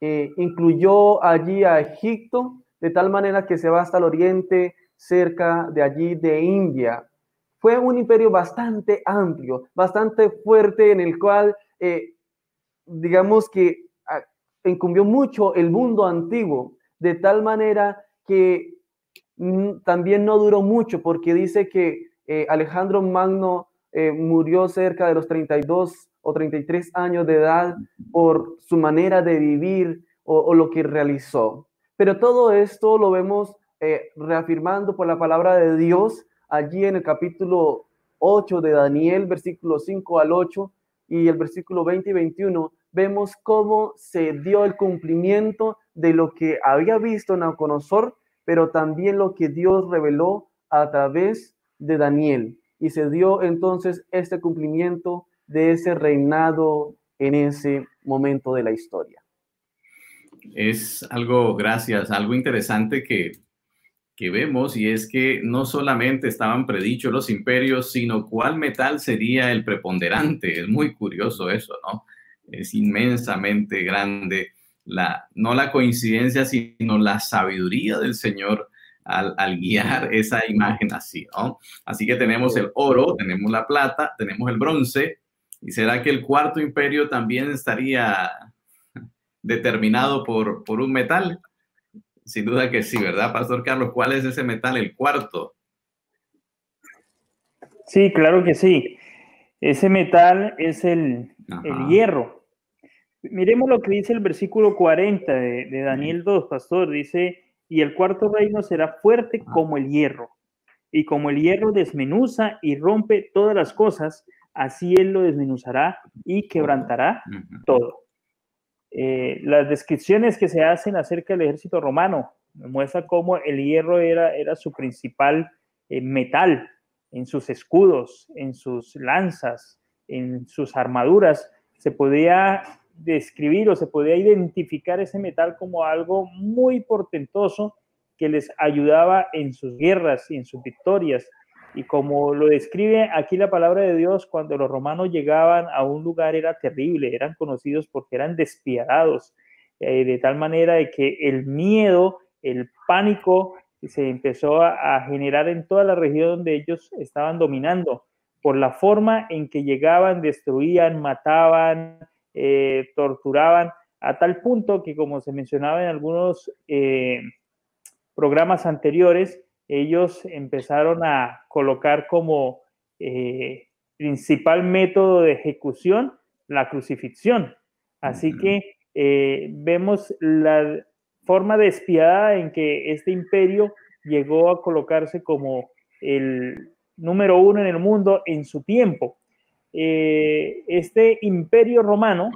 eh, incluyó allí a Egipto, de tal manera que se va hasta el oriente, cerca de allí de India. Fue un imperio bastante amplio, bastante fuerte, en el cual, eh, digamos que ah, incumbió mucho el mundo antiguo, de tal manera que mm, también no duró mucho, porque dice que eh, Alejandro Magno murió cerca de los 32 o 33 años de edad por su manera de vivir o, lo que realizó. Pero todo esto lo vemos reafirmando por la palabra de Dios allí en el capítulo 8 de Daniel, versículo 5 al 8 y el versículo 20 y 21, vemos cómo se dio el cumplimiento de lo que había visto Nabucodonosor, pero también lo que Dios reveló a través de Daniel. Y se dio entonces este cumplimiento de ese reinado en ese momento de la historia. Es algo, gracias, algo interesante que que vemos y es que no solamente estaban predichos los imperios, sino cuál metal sería el preponderante. Es muy curioso eso, ¿no? Es inmensamente grande, la, no la coincidencia, sino la sabiduría del Señor al, al guiar esa imagen así, ¿no? Así que tenemos el oro, tenemos la plata, tenemos el bronce, y será que el cuarto imperio también estaría determinado por, por un metal. Sin duda que sí, ¿verdad, Pastor Carlos? ¿Cuál es ese metal, el cuarto? Sí, claro que sí. Ese metal es el, hierro. Miremos lo que dice el versículo 40 de, Daniel 2, pastor. Dice, y el cuarto reino será fuerte como el hierro. Y como el hierro desmenuza y rompe todas las cosas, así él lo desmenuzará y quebrantará todo. Eh, las descripciones que se hacen acerca del ejército romano muestra cómo el hierro era, era su principal eh, metal en sus escudos, en sus lanzas, en sus armaduras. Se podía describir o se podía identificar ese metal como algo muy portentoso que les ayudaba en sus guerras y en sus victorias. Y como lo describe aquí la palabra de Dios, cuando los romanos llegaban a un lugar era terrible, eran conocidos porque eran despiadados, eh, de tal manera de que el miedo, el pánico se empezó a, generar en toda la región donde ellos estaban dominando, por la forma en que llegaban, destruían, mataban, eh, torturaban, a tal punto que, como se mencionaba en algunos eh, programas anteriores, ellos empezaron a colocar como eh, principal método de ejecución la crucifixión. Así que vemos la forma despiadada en que este imperio llegó a colocarse como el número uno en el mundo en su tiempo. Eh, este imperio romano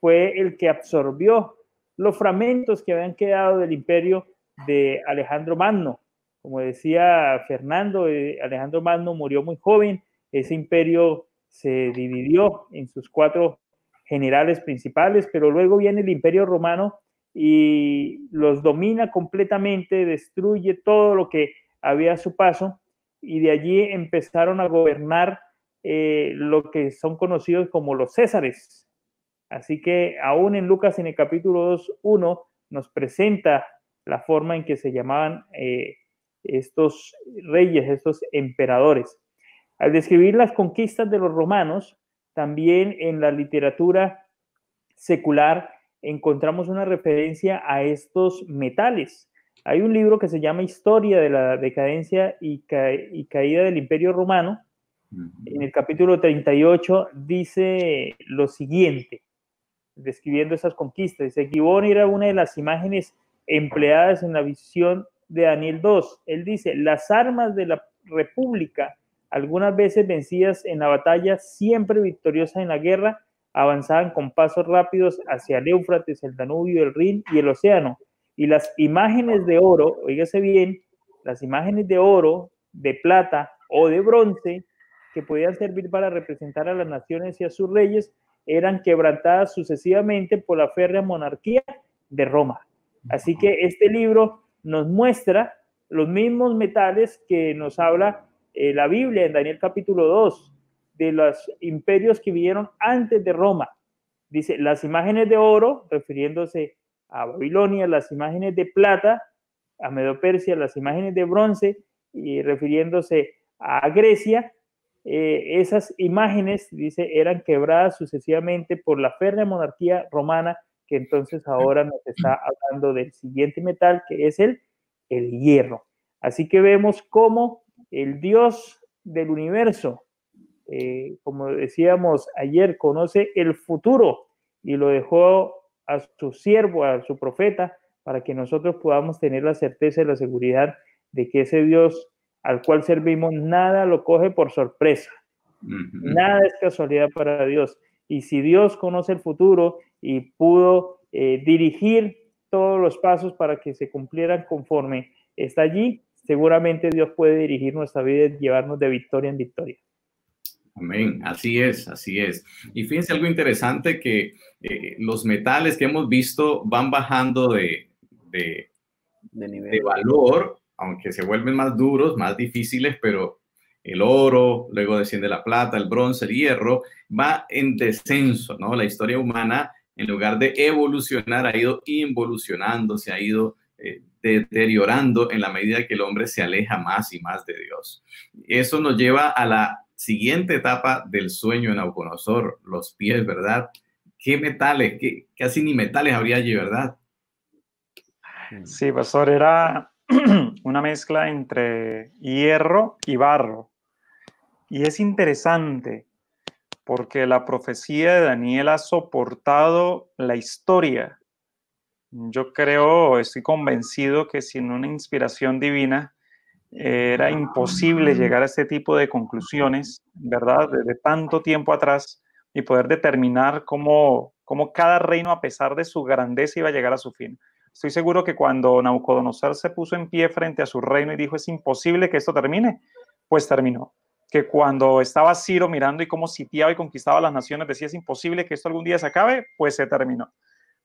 fue el que absorbió los fragmentos que habían quedado del imperio de Alejandro Magno. Como decía Fernando, eh, Alejandro Magno murió muy joven, ese imperio se dividió en sus cuatro generales principales, pero luego viene el imperio romano y los domina completamente, destruye todo lo que había a su paso y de allí empezaron a gobernar eh, lo que son conocidos como los Césares. Así que aún en Lucas en el capítulo 2.1 nos presenta la forma en que se llamaban eh, estos reyes, estos emperadores. Al describir las conquistas de los romanos, también en la literatura secular encontramos una referencia a estos metales. Hay un libro que se llama Historia de la decadencia y, caída del Imperio Romano. En el capítulo 38 dice lo siguiente, describiendo esas conquistas. Dice, Gibón era una de las imágenes empleadas en la visión de Daniel 2. Él dice, las armas de la república, algunas veces vencidas en la batalla, siempre victoriosas en la guerra, avanzaban con pasos rápidos hacia el Éufrates, el Danubio, el Rin y el océano. Y las imágenes de oro, oígase bien, las imágenes de oro, de plata o de bronce que podían servir para representar a las naciones y a sus reyes, eran quebrantadas sucesivamente por la férrea monarquía de Roma. Así que este libro nos muestra los mismos metales que nos habla eh, la Biblia en Daniel capítulo 2, de los imperios que vinieron antes de Roma. Dice, las imágenes de oro, refiriéndose a Babilonia, las imágenes de plata, a Medo-Persia, las imágenes de bronce, y refiriéndose a Grecia, eh, esas imágenes, dice, eran quebradas sucesivamente por la férrea monarquía romana, que entonces ahora nos está hablando del siguiente metal, que es el, el hierro. Así que vemos cómo el Dios del universo, eh, como decíamos ayer, conoce el futuro y lo dejó a su siervo, a su profeta, para que nosotros podamos tener la certeza y la seguridad de que ese Dios al cual servimos, nada lo coge por sorpresa. Nada es casualidad para Dios. Y si Dios conoce el futuro y pudo eh, dirigir todos los pasos para que se cumplieran conforme está allí, seguramente Dios puede dirigir nuestra vida y llevarnos de victoria en victoria. Amén, así es, así es. Y fíjense algo interesante que eh, los metales que hemos visto van bajando de, de, de, valor, aunque se vuelven más duros, más difíciles, pero el oro, luego desciende la plata, el bronce, el hierro, va en descenso, ¿no? La historia humana, en lugar de evolucionar, ha ido involucionando, se ha ido eh, deteriorando en la medida que el hombre se aleja más y más de Dios. Eso nos lleva a la siguiente etapa del sueño en Nauconosor, los pies, ¿verdad? ¿Qué metales, qué, casi ni metales habría allí, verdad? Sí, pastor, era una mezcla entre hierro y barro. Y es interesante porque la profecía de Daniel ha soportado la historia. Yo creo, estoy convencido que sin una inspiración divina era imposible llegar a este tipo de conclusiones, ¿verdad? Desde tanto tiempo atrás y poder determinar cómo, cómo cada reino, a pesar de su grandeza, iba a llegar a su fin. Estoy seguro que cuando Nabucodonosor se puso en pie frente a su reino y dijo, es imposible que esto termine, pues terminó. Que cuando estaba Ciro mirando y cómo sitiaba y conquistaba las naciones, decía, es imposible que esto algún día se acabe, pues se terminó.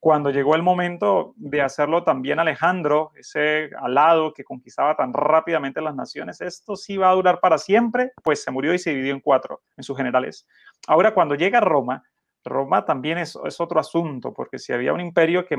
Cuando llegó el momento de hacerlo también Alejandro, ese alado que conquistaba tan rápidamente las naciones, esto sí va a durar para siempre, pues se murió y se dividió en cuatro, en sus generales. Ahora, cuando llega Roma, Roma también es, es otro asunto, porque si había un imperio que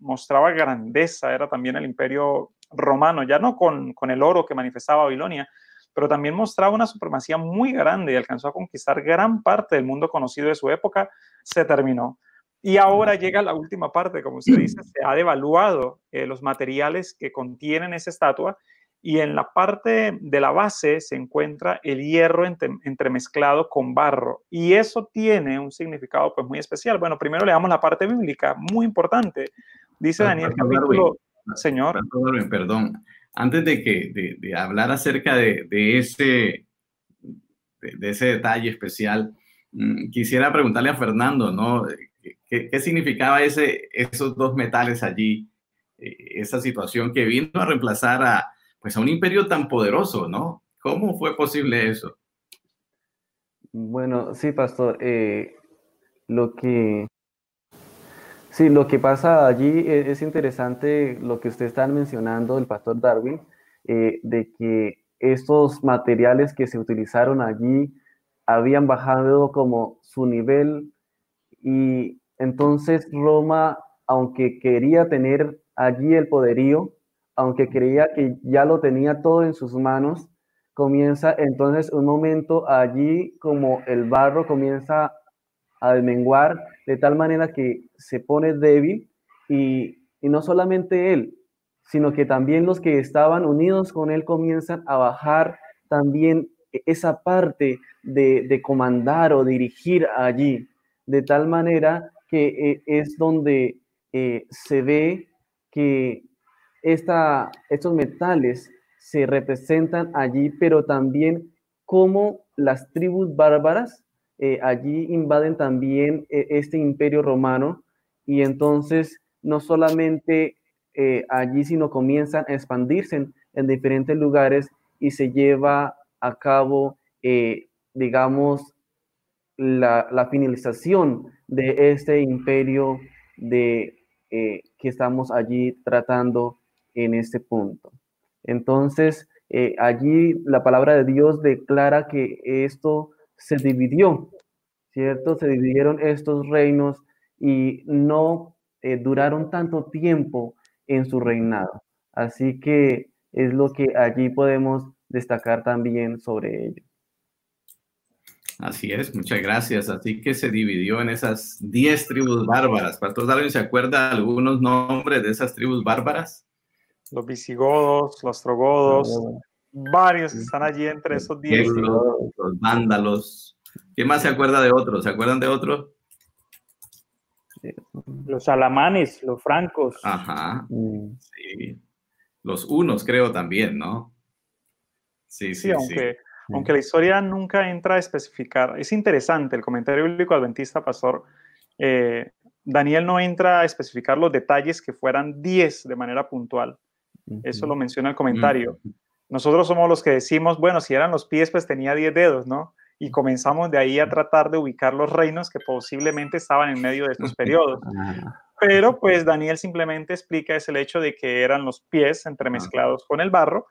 mostraba grandeza, era también el imperio romano, ya no con, con el oro que manifestaba Babilonia, pero también mostraba una supremacía muy grande y alcanzó a conquistar gran parte del mundo conocido de su época, se terminó. Y ahora llega la última parte, como usted dice, se ha devaluado eh, los materiales que contienen esa estatua y en la parte de la base se encuentra el hierro entremezclado con barro y eso tiene un significado pues muy especial. Bueno, primero le damos la parte bíblica, muy importante. Dice Daniel capítulo, señor. Perdón, antes de que de, hablar acerca de, ese de, ese detalle especial, mm, quisiera preguntarle a Fernando, ¿no? ¿Qué, qué significaba ese, esos dos metales allí? Eh, esa situación que vino a reemplazar a, pues a un imperio tan poderoso, ¿no? ¿Cómo fue posible eso? Bueno, sí, pastor. Eh, lo que Sí, lo que pasa allí e, es, interesante lo que usted está mencionando, el pastor Darwin, eh, de que estos materiales que se utilizaron allí habían bajado como su nivel y entonces Roma, aunque quería tener allí el poderío, aunque creía que ya lo tenía todo en sus manos, comienza entonces un momento allí como el barro comienza a desmenguar de tal manera que se pone débil y, no solamente él, sino que también los que estaban unidos con él comienzan a bajar también esa parte de, comandar o dirigir allí, de tal manera que eh, es donde eh, se ve que esta, estos metales se representan allí, pero también como las tribus bárbaras eh, allí invaden también eh, este imperio romano y entonces no solamente eh, allí, sino comienzan a expandirse en, diferentes lugares y se lleva a cabo, digamos, la, la, finalización de este imperio de, que estamos allí tratando en este punto. Entonces, allí la palabra de Dios declara que esto se dividió, ¿cierto? Se dividieron estos reinos y no eh, duraron tanto tiempo en su reinado. Así que es lo que allí podemos destacar también sobre ello. Así es, muchas gracias. Así que se dividió en esas 10 tribus bárbaras. Pastor Darwin, ¿se acuerda algunos nombres de esas tribus bárbaras? Los visigodos, los trogodos, varios están allí entre esos diez. Los, vándalos. ¿Quién más se acuerda de otros? ¿Se acuerdan de otros? Los alamanes, los francos. Ajá. Mm. Sí. Los unos, creo también, ¿no? Sí, sí, sí aunque, aunque la historia nunca entra a especificar. Es interesante el comentario bíblico adventista, pastor. Eh, Daniel no entra a especificar los detalles que fueran 10 de manera puntual. Eso lo menciona el comentario. Nosotros somos los que decimos, bueno, si eran los pies, pues tenía 10 dedos, ¿no? Y comenzamos de ahí a tratar de ubicar los reinos que posiblemente estaban en medio de estos periodos. Pero pues Daniel simplemente explica es el hecho de que eran los pies entremezclados con el barro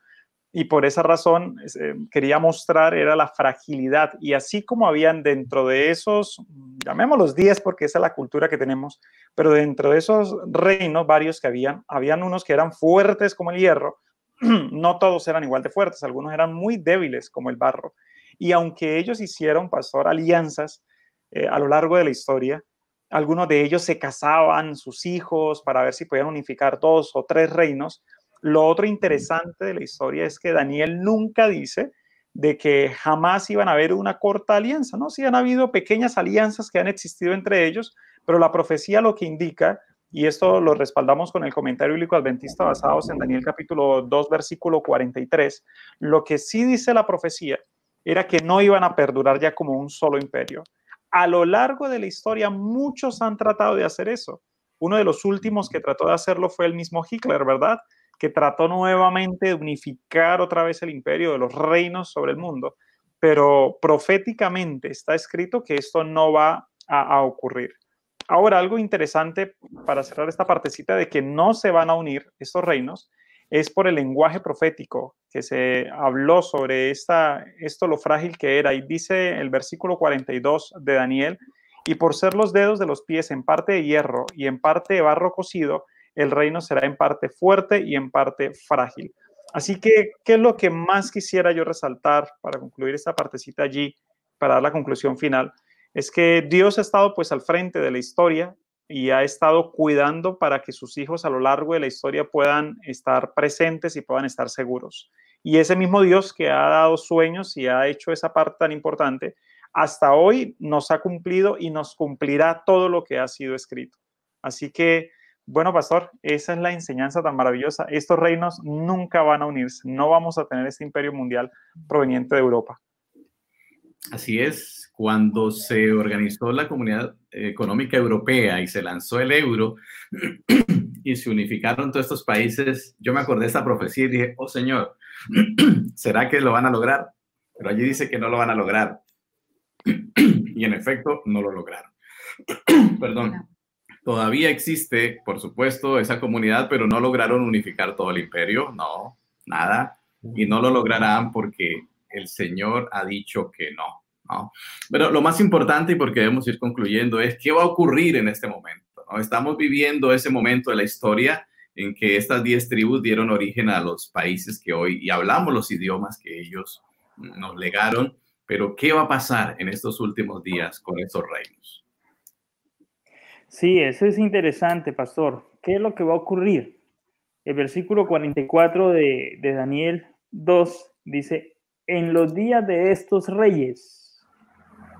y por esa razón eh, quería mostrar era la fragilidad. Y así como habían dentro de esos, llamémoslos 10 porque esa es la cultura que tenemos, pero dentro de esos reinos varios que habían, habían unos que eran fuertes como el hierro, no todos eran igual de fuertes, algunos eran muy débiles como el barro. Y aunque ellos hicieron, pastor, alianzas eh, a lo largo de la historia, algunos de ellos se casaban sus hijos para ver si podían unificar dos o tres reinos. Lo otro interesante de la historia es que Daniel nunca dice de que jamás iban a haber una corta alianza, ¿no? Sí han habido pequeñas alianzas que han existido entre ellos, pero la profecía lo que indica, y esto lo respaldamos con el comentario bíblico adventista basados en Daniel capítulo 2, versículo 43, lo que sí dice la profecía era que no iban a perdurar ya como un solo imperio. A lo largo de la historia, muchos han tratado de hacer eso. Uno de los últimos que trató de hacerlo fue el mismo Hitler, ¿verdad? Que trató nuevamente de unificar otra vez el imperio de los reinos sobre el mundo. Pero proféticamente está escrito que esto no va a, a ocurrir. Ahora, algo interesante para cerrar esta partecita de que no se van a unir estos reinos es por el lenguaje profético que se habló sobre esta, esto lo frágil que era. Y dice el versículo 42 de Daniel, y por ser los dedos de los pies en parte de hierro y en parte de barro cocido, el reino será en parte fuerte y en parte frágil. Así que, ¿qué es lo que más quisiera yo resaltar para concluir esta partecita allí, para dar la conclusión final? Es que Dios ha estado pues al frente de la historia y ha estado cuidando para que sus hijos a lo largo de la historia puedan estar presentes y puedan estar seguros. Y ese mismo Dios que ha dado sueños y ha hecho esa parte tan importante, hasta hoy nos ha cumplido y nos cumplirá todo lo que ha sido escrito. Así que, bueno, pastor, esa es la enseñanza tan maravillosa. Estos reinos nunca van a unirse. No vamos a tener este imperio mundial proveniente de Europa. Así es, cuando se organizó la Comunidad Económica Europea y se lanzó el euro y se unificaron todos estos países, yo me acordé de esta profecía y dije, oh Señor, ¿será que lo van a lograr? Pero allí dice que no lo van a lograr. y en efecto, no lo lograron. Perdón. Todavía existe, por supuesto, esa comunidad, pero no lograron unificar todo el imperio, no, nada. Y no lo lograrán porque el Señor ha dicho que no. Pero lo más importante, y porque debemos ir concluyendo, es qué va a ocurrir en este momento. Estamos viviendo ese momento de la historia en que estas diez tribus dieron origen a los países que hoy, y hablamos los idiomas que ellos nos legaron, pero ¿qué va a pasar en estos últimos días con estos reinos? Sí, eso es interesante, pastor. ¿Qué es lo que va a ocurrir? El versículo 44 de, de Daniel 2 dice, en los días de estos reyes,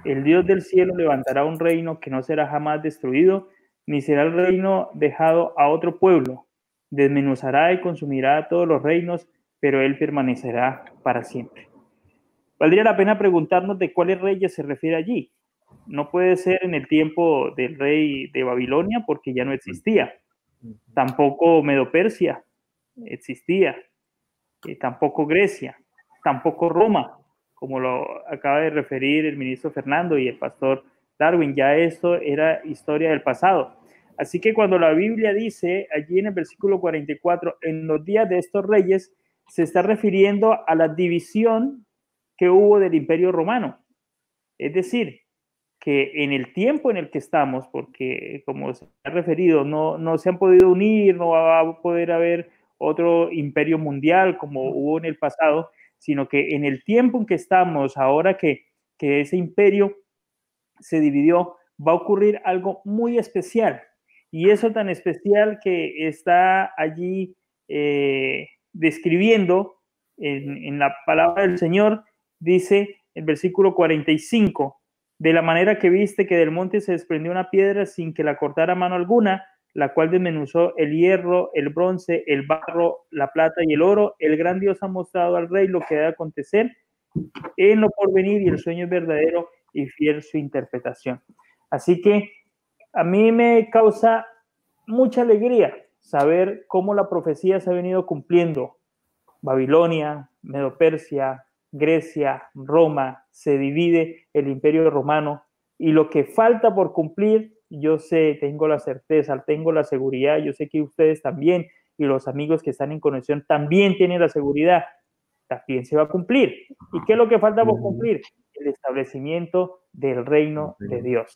el Dios del cielo levantará un reino que no será jamás destruido, ni será el reino dejado a otro pueblo. Desmenuzará y consumirá a todos los reinos, pero él permanecerá para siempre. Valdría la pena preguntarnos de cuáles reyes se refiere allí. No puede ser en el tiempo del rey de Babilonia porque ya no existía. Tampoco Medo-Persia existía. Eh, tampoco Grecia. Tampoco Roma, como lo acaba de referir el ministro Fernando y el pastor Darwin. Ya esto era historia del pasado. Así que cuando la Biblia dice allí en el versículo 44, en los días de estos reyes, se está refiriendo a la división que hubo del imperio romano. Es decir, que en el tiempo en el que estamos, porque como se ha referido, no, no se han podido unir, no va a poder haber otro imperio mundial como hubo en el pasado, sino que en el tiempo en que estamos, ahora que, que ese imperio se dividió, va a ocurrir algo muy especial. Y eso tan especial que está allí eh, describiendo en, en la palabra del Señor dice el versículo 45, de la manera que viste que del monte se desprendió una piedra sin que la cortara mano alguna, la cual desmenuzó el hierro, el bronce, el barro, la plata y el oro, el gran Dios ha mostrado al rey lo que debe acontecer en lo porvenir y el sueño es verdadero y fiel su interpretación. Así que a mí me causa mucha alegría saber cómo la profecía se ha venido cumpliendo. Babilonia, Medo-Persia, Grecia, Roma, se divide el imperio romano y lo que falta por cumplir, yo sé, tengo la certeza, tengo la seguridad, yo sé que ustedes también y los amigos que están en conexión también tienen la seguridad, también se va a cumplir. ¿Y qué es lo que falta por cumplir? El establecimiento del reino de Dios.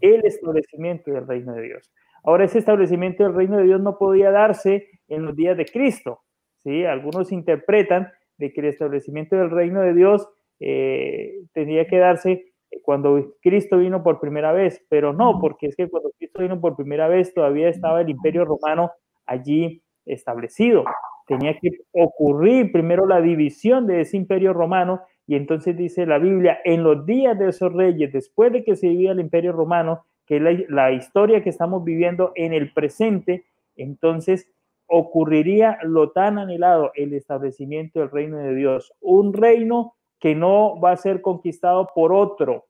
El establecimiento del reino de Dios. Ahora, ese establecimiento del reino de Dios no podía darse en los días de Cristo. ¿sí? Algunos interpretan de que el establecimiento del reino de Dios eh, tendría que darse cuando Cristo vino por primera vez, pero no, porque es que cuando Cristo vino por primera vez todavía estaba el imperio romano allí establecido. Tenía que ocurrir primero la división de ese imperio romano Y entonces dice la Biblia, en los días de esos reyes, después de que se vivía el imperio romano, que es la, la historia que estamos viviendo en el presente, entonces ocurriría lo tan anhelado, el establecimiento del reino de Dios. Un reino que no va a ser conquistado por otro,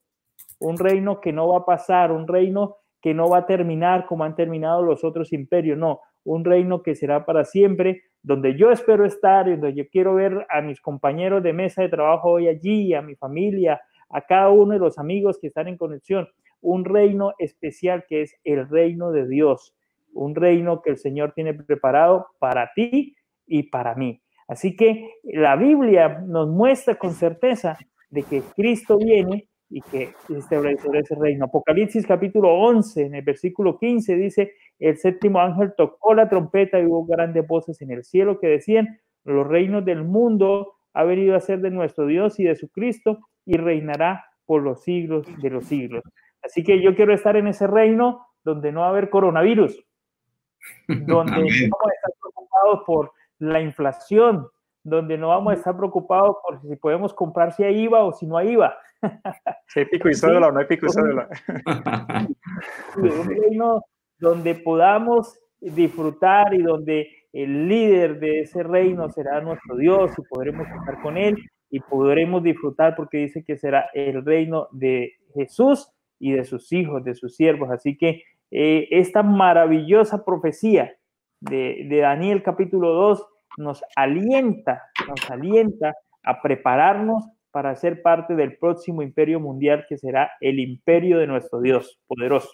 un reino que no va a pasar, un reino que no va a terminar como han terminado los otros imperios, no, un reino que será para siempre, donde yo espero estar y donde yo quiero ver a mis compañeros de mesa de trabajo hoy allí, a mi familia, a cada uno de los amigos que están en conexión, un reino especial que es el reino de Dios, un reino que el Señor tiene preparado para ti y para mí. Así que la Biblia nos muestra con certeza de que Cristo viene y que establecerá ese reino. Apocalipsis capítulo 11, en el versículo 15 dice, el séptimo ángel tocó la trompeta y hubo grandes voces en el cielo que decían, los reinos del mundo ha venido a ser de nuestro Dios y de su Cristo y reinará por los siglos de los siglos. Así que yo quiero estar en ese reino donde no va a haber coronavirus, donde no vamos a estar preocupados por la inflación, donde no vamos a estar preocupados por si podemos comprar si hay IVA o si no hay IVA. Si hay pico y cédula o no hay pico y cédula. Un reino donde podamos disfrutar y donde el líder de ese reino será nuestro Dios y podremos estar con él y podremos disfrutar porque dice que será el reino de Jesús y de sus hijos, de sus siervos. Así que eh, esta maravillosa profecía de, de Daniel capítulo 2 nos alienta, nos alienta a prepararnos para ser parte del próximo imperio mundial que será el imperio de nuestro Dios poderoso.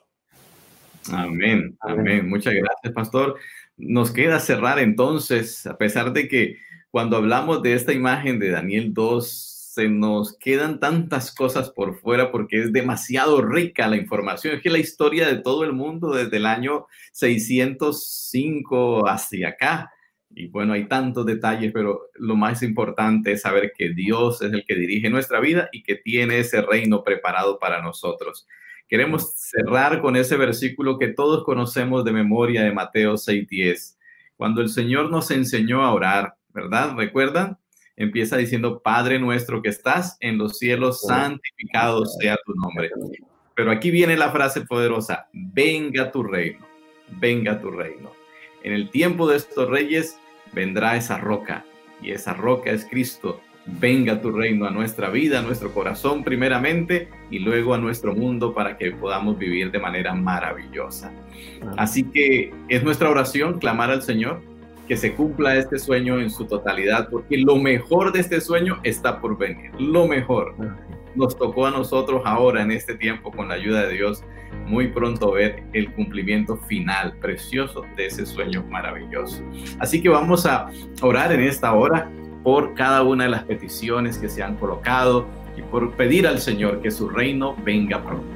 Amén, amén. Muchas gracias, pastor. Nos queda cerrar entonces, a pesar de que cuando hablamos de esta imagen de Daniel 2, se nos quedan tantas cosas por fuera porque es demasiado rica la información. Es que la historia de todo el mundo desde el año 605 hacia acá. Y bueno, hay tantos detalles, pero lo más importante es saber que Dios es el que dirige nuestra vida y que tiene ese reino preparado para nosotros. Queremos cerrar con ese versículo que todos conocemos de memoria de Mateo 6:10, cuando el Señor nos enseñó a orar, ¿verdad? ¿Recuerdan? Empieza diciendo, Padre nuestro que estás en los cielos, santificado sea tu nombre. Pero aquí viene la frase poderosa, venga tu reino, venga tu reino. En el tiempo de estos reyes vendrá esa roca y esa roca es Cristo venga tu reino a nuestra vida, a nuestro corazón primeramente y luego a nuestro mundo para que podamos vivir de manera maravillosa. Así que es nuestra oración clamar al Señor que se cumpla este sueño en su totalidad, porque lo mejor de este sueño está por venir, lo mejor. Nos tocó a nosotros ahora en este tiempo con la ayuda de Dios muy pronto ver el cumplimiento final precioso de ese sueño maravilloso. Así que vamos a orar en esta hora por cada una de las peticiones que se han colocado y por pedir al Señor que su reino venga pronto.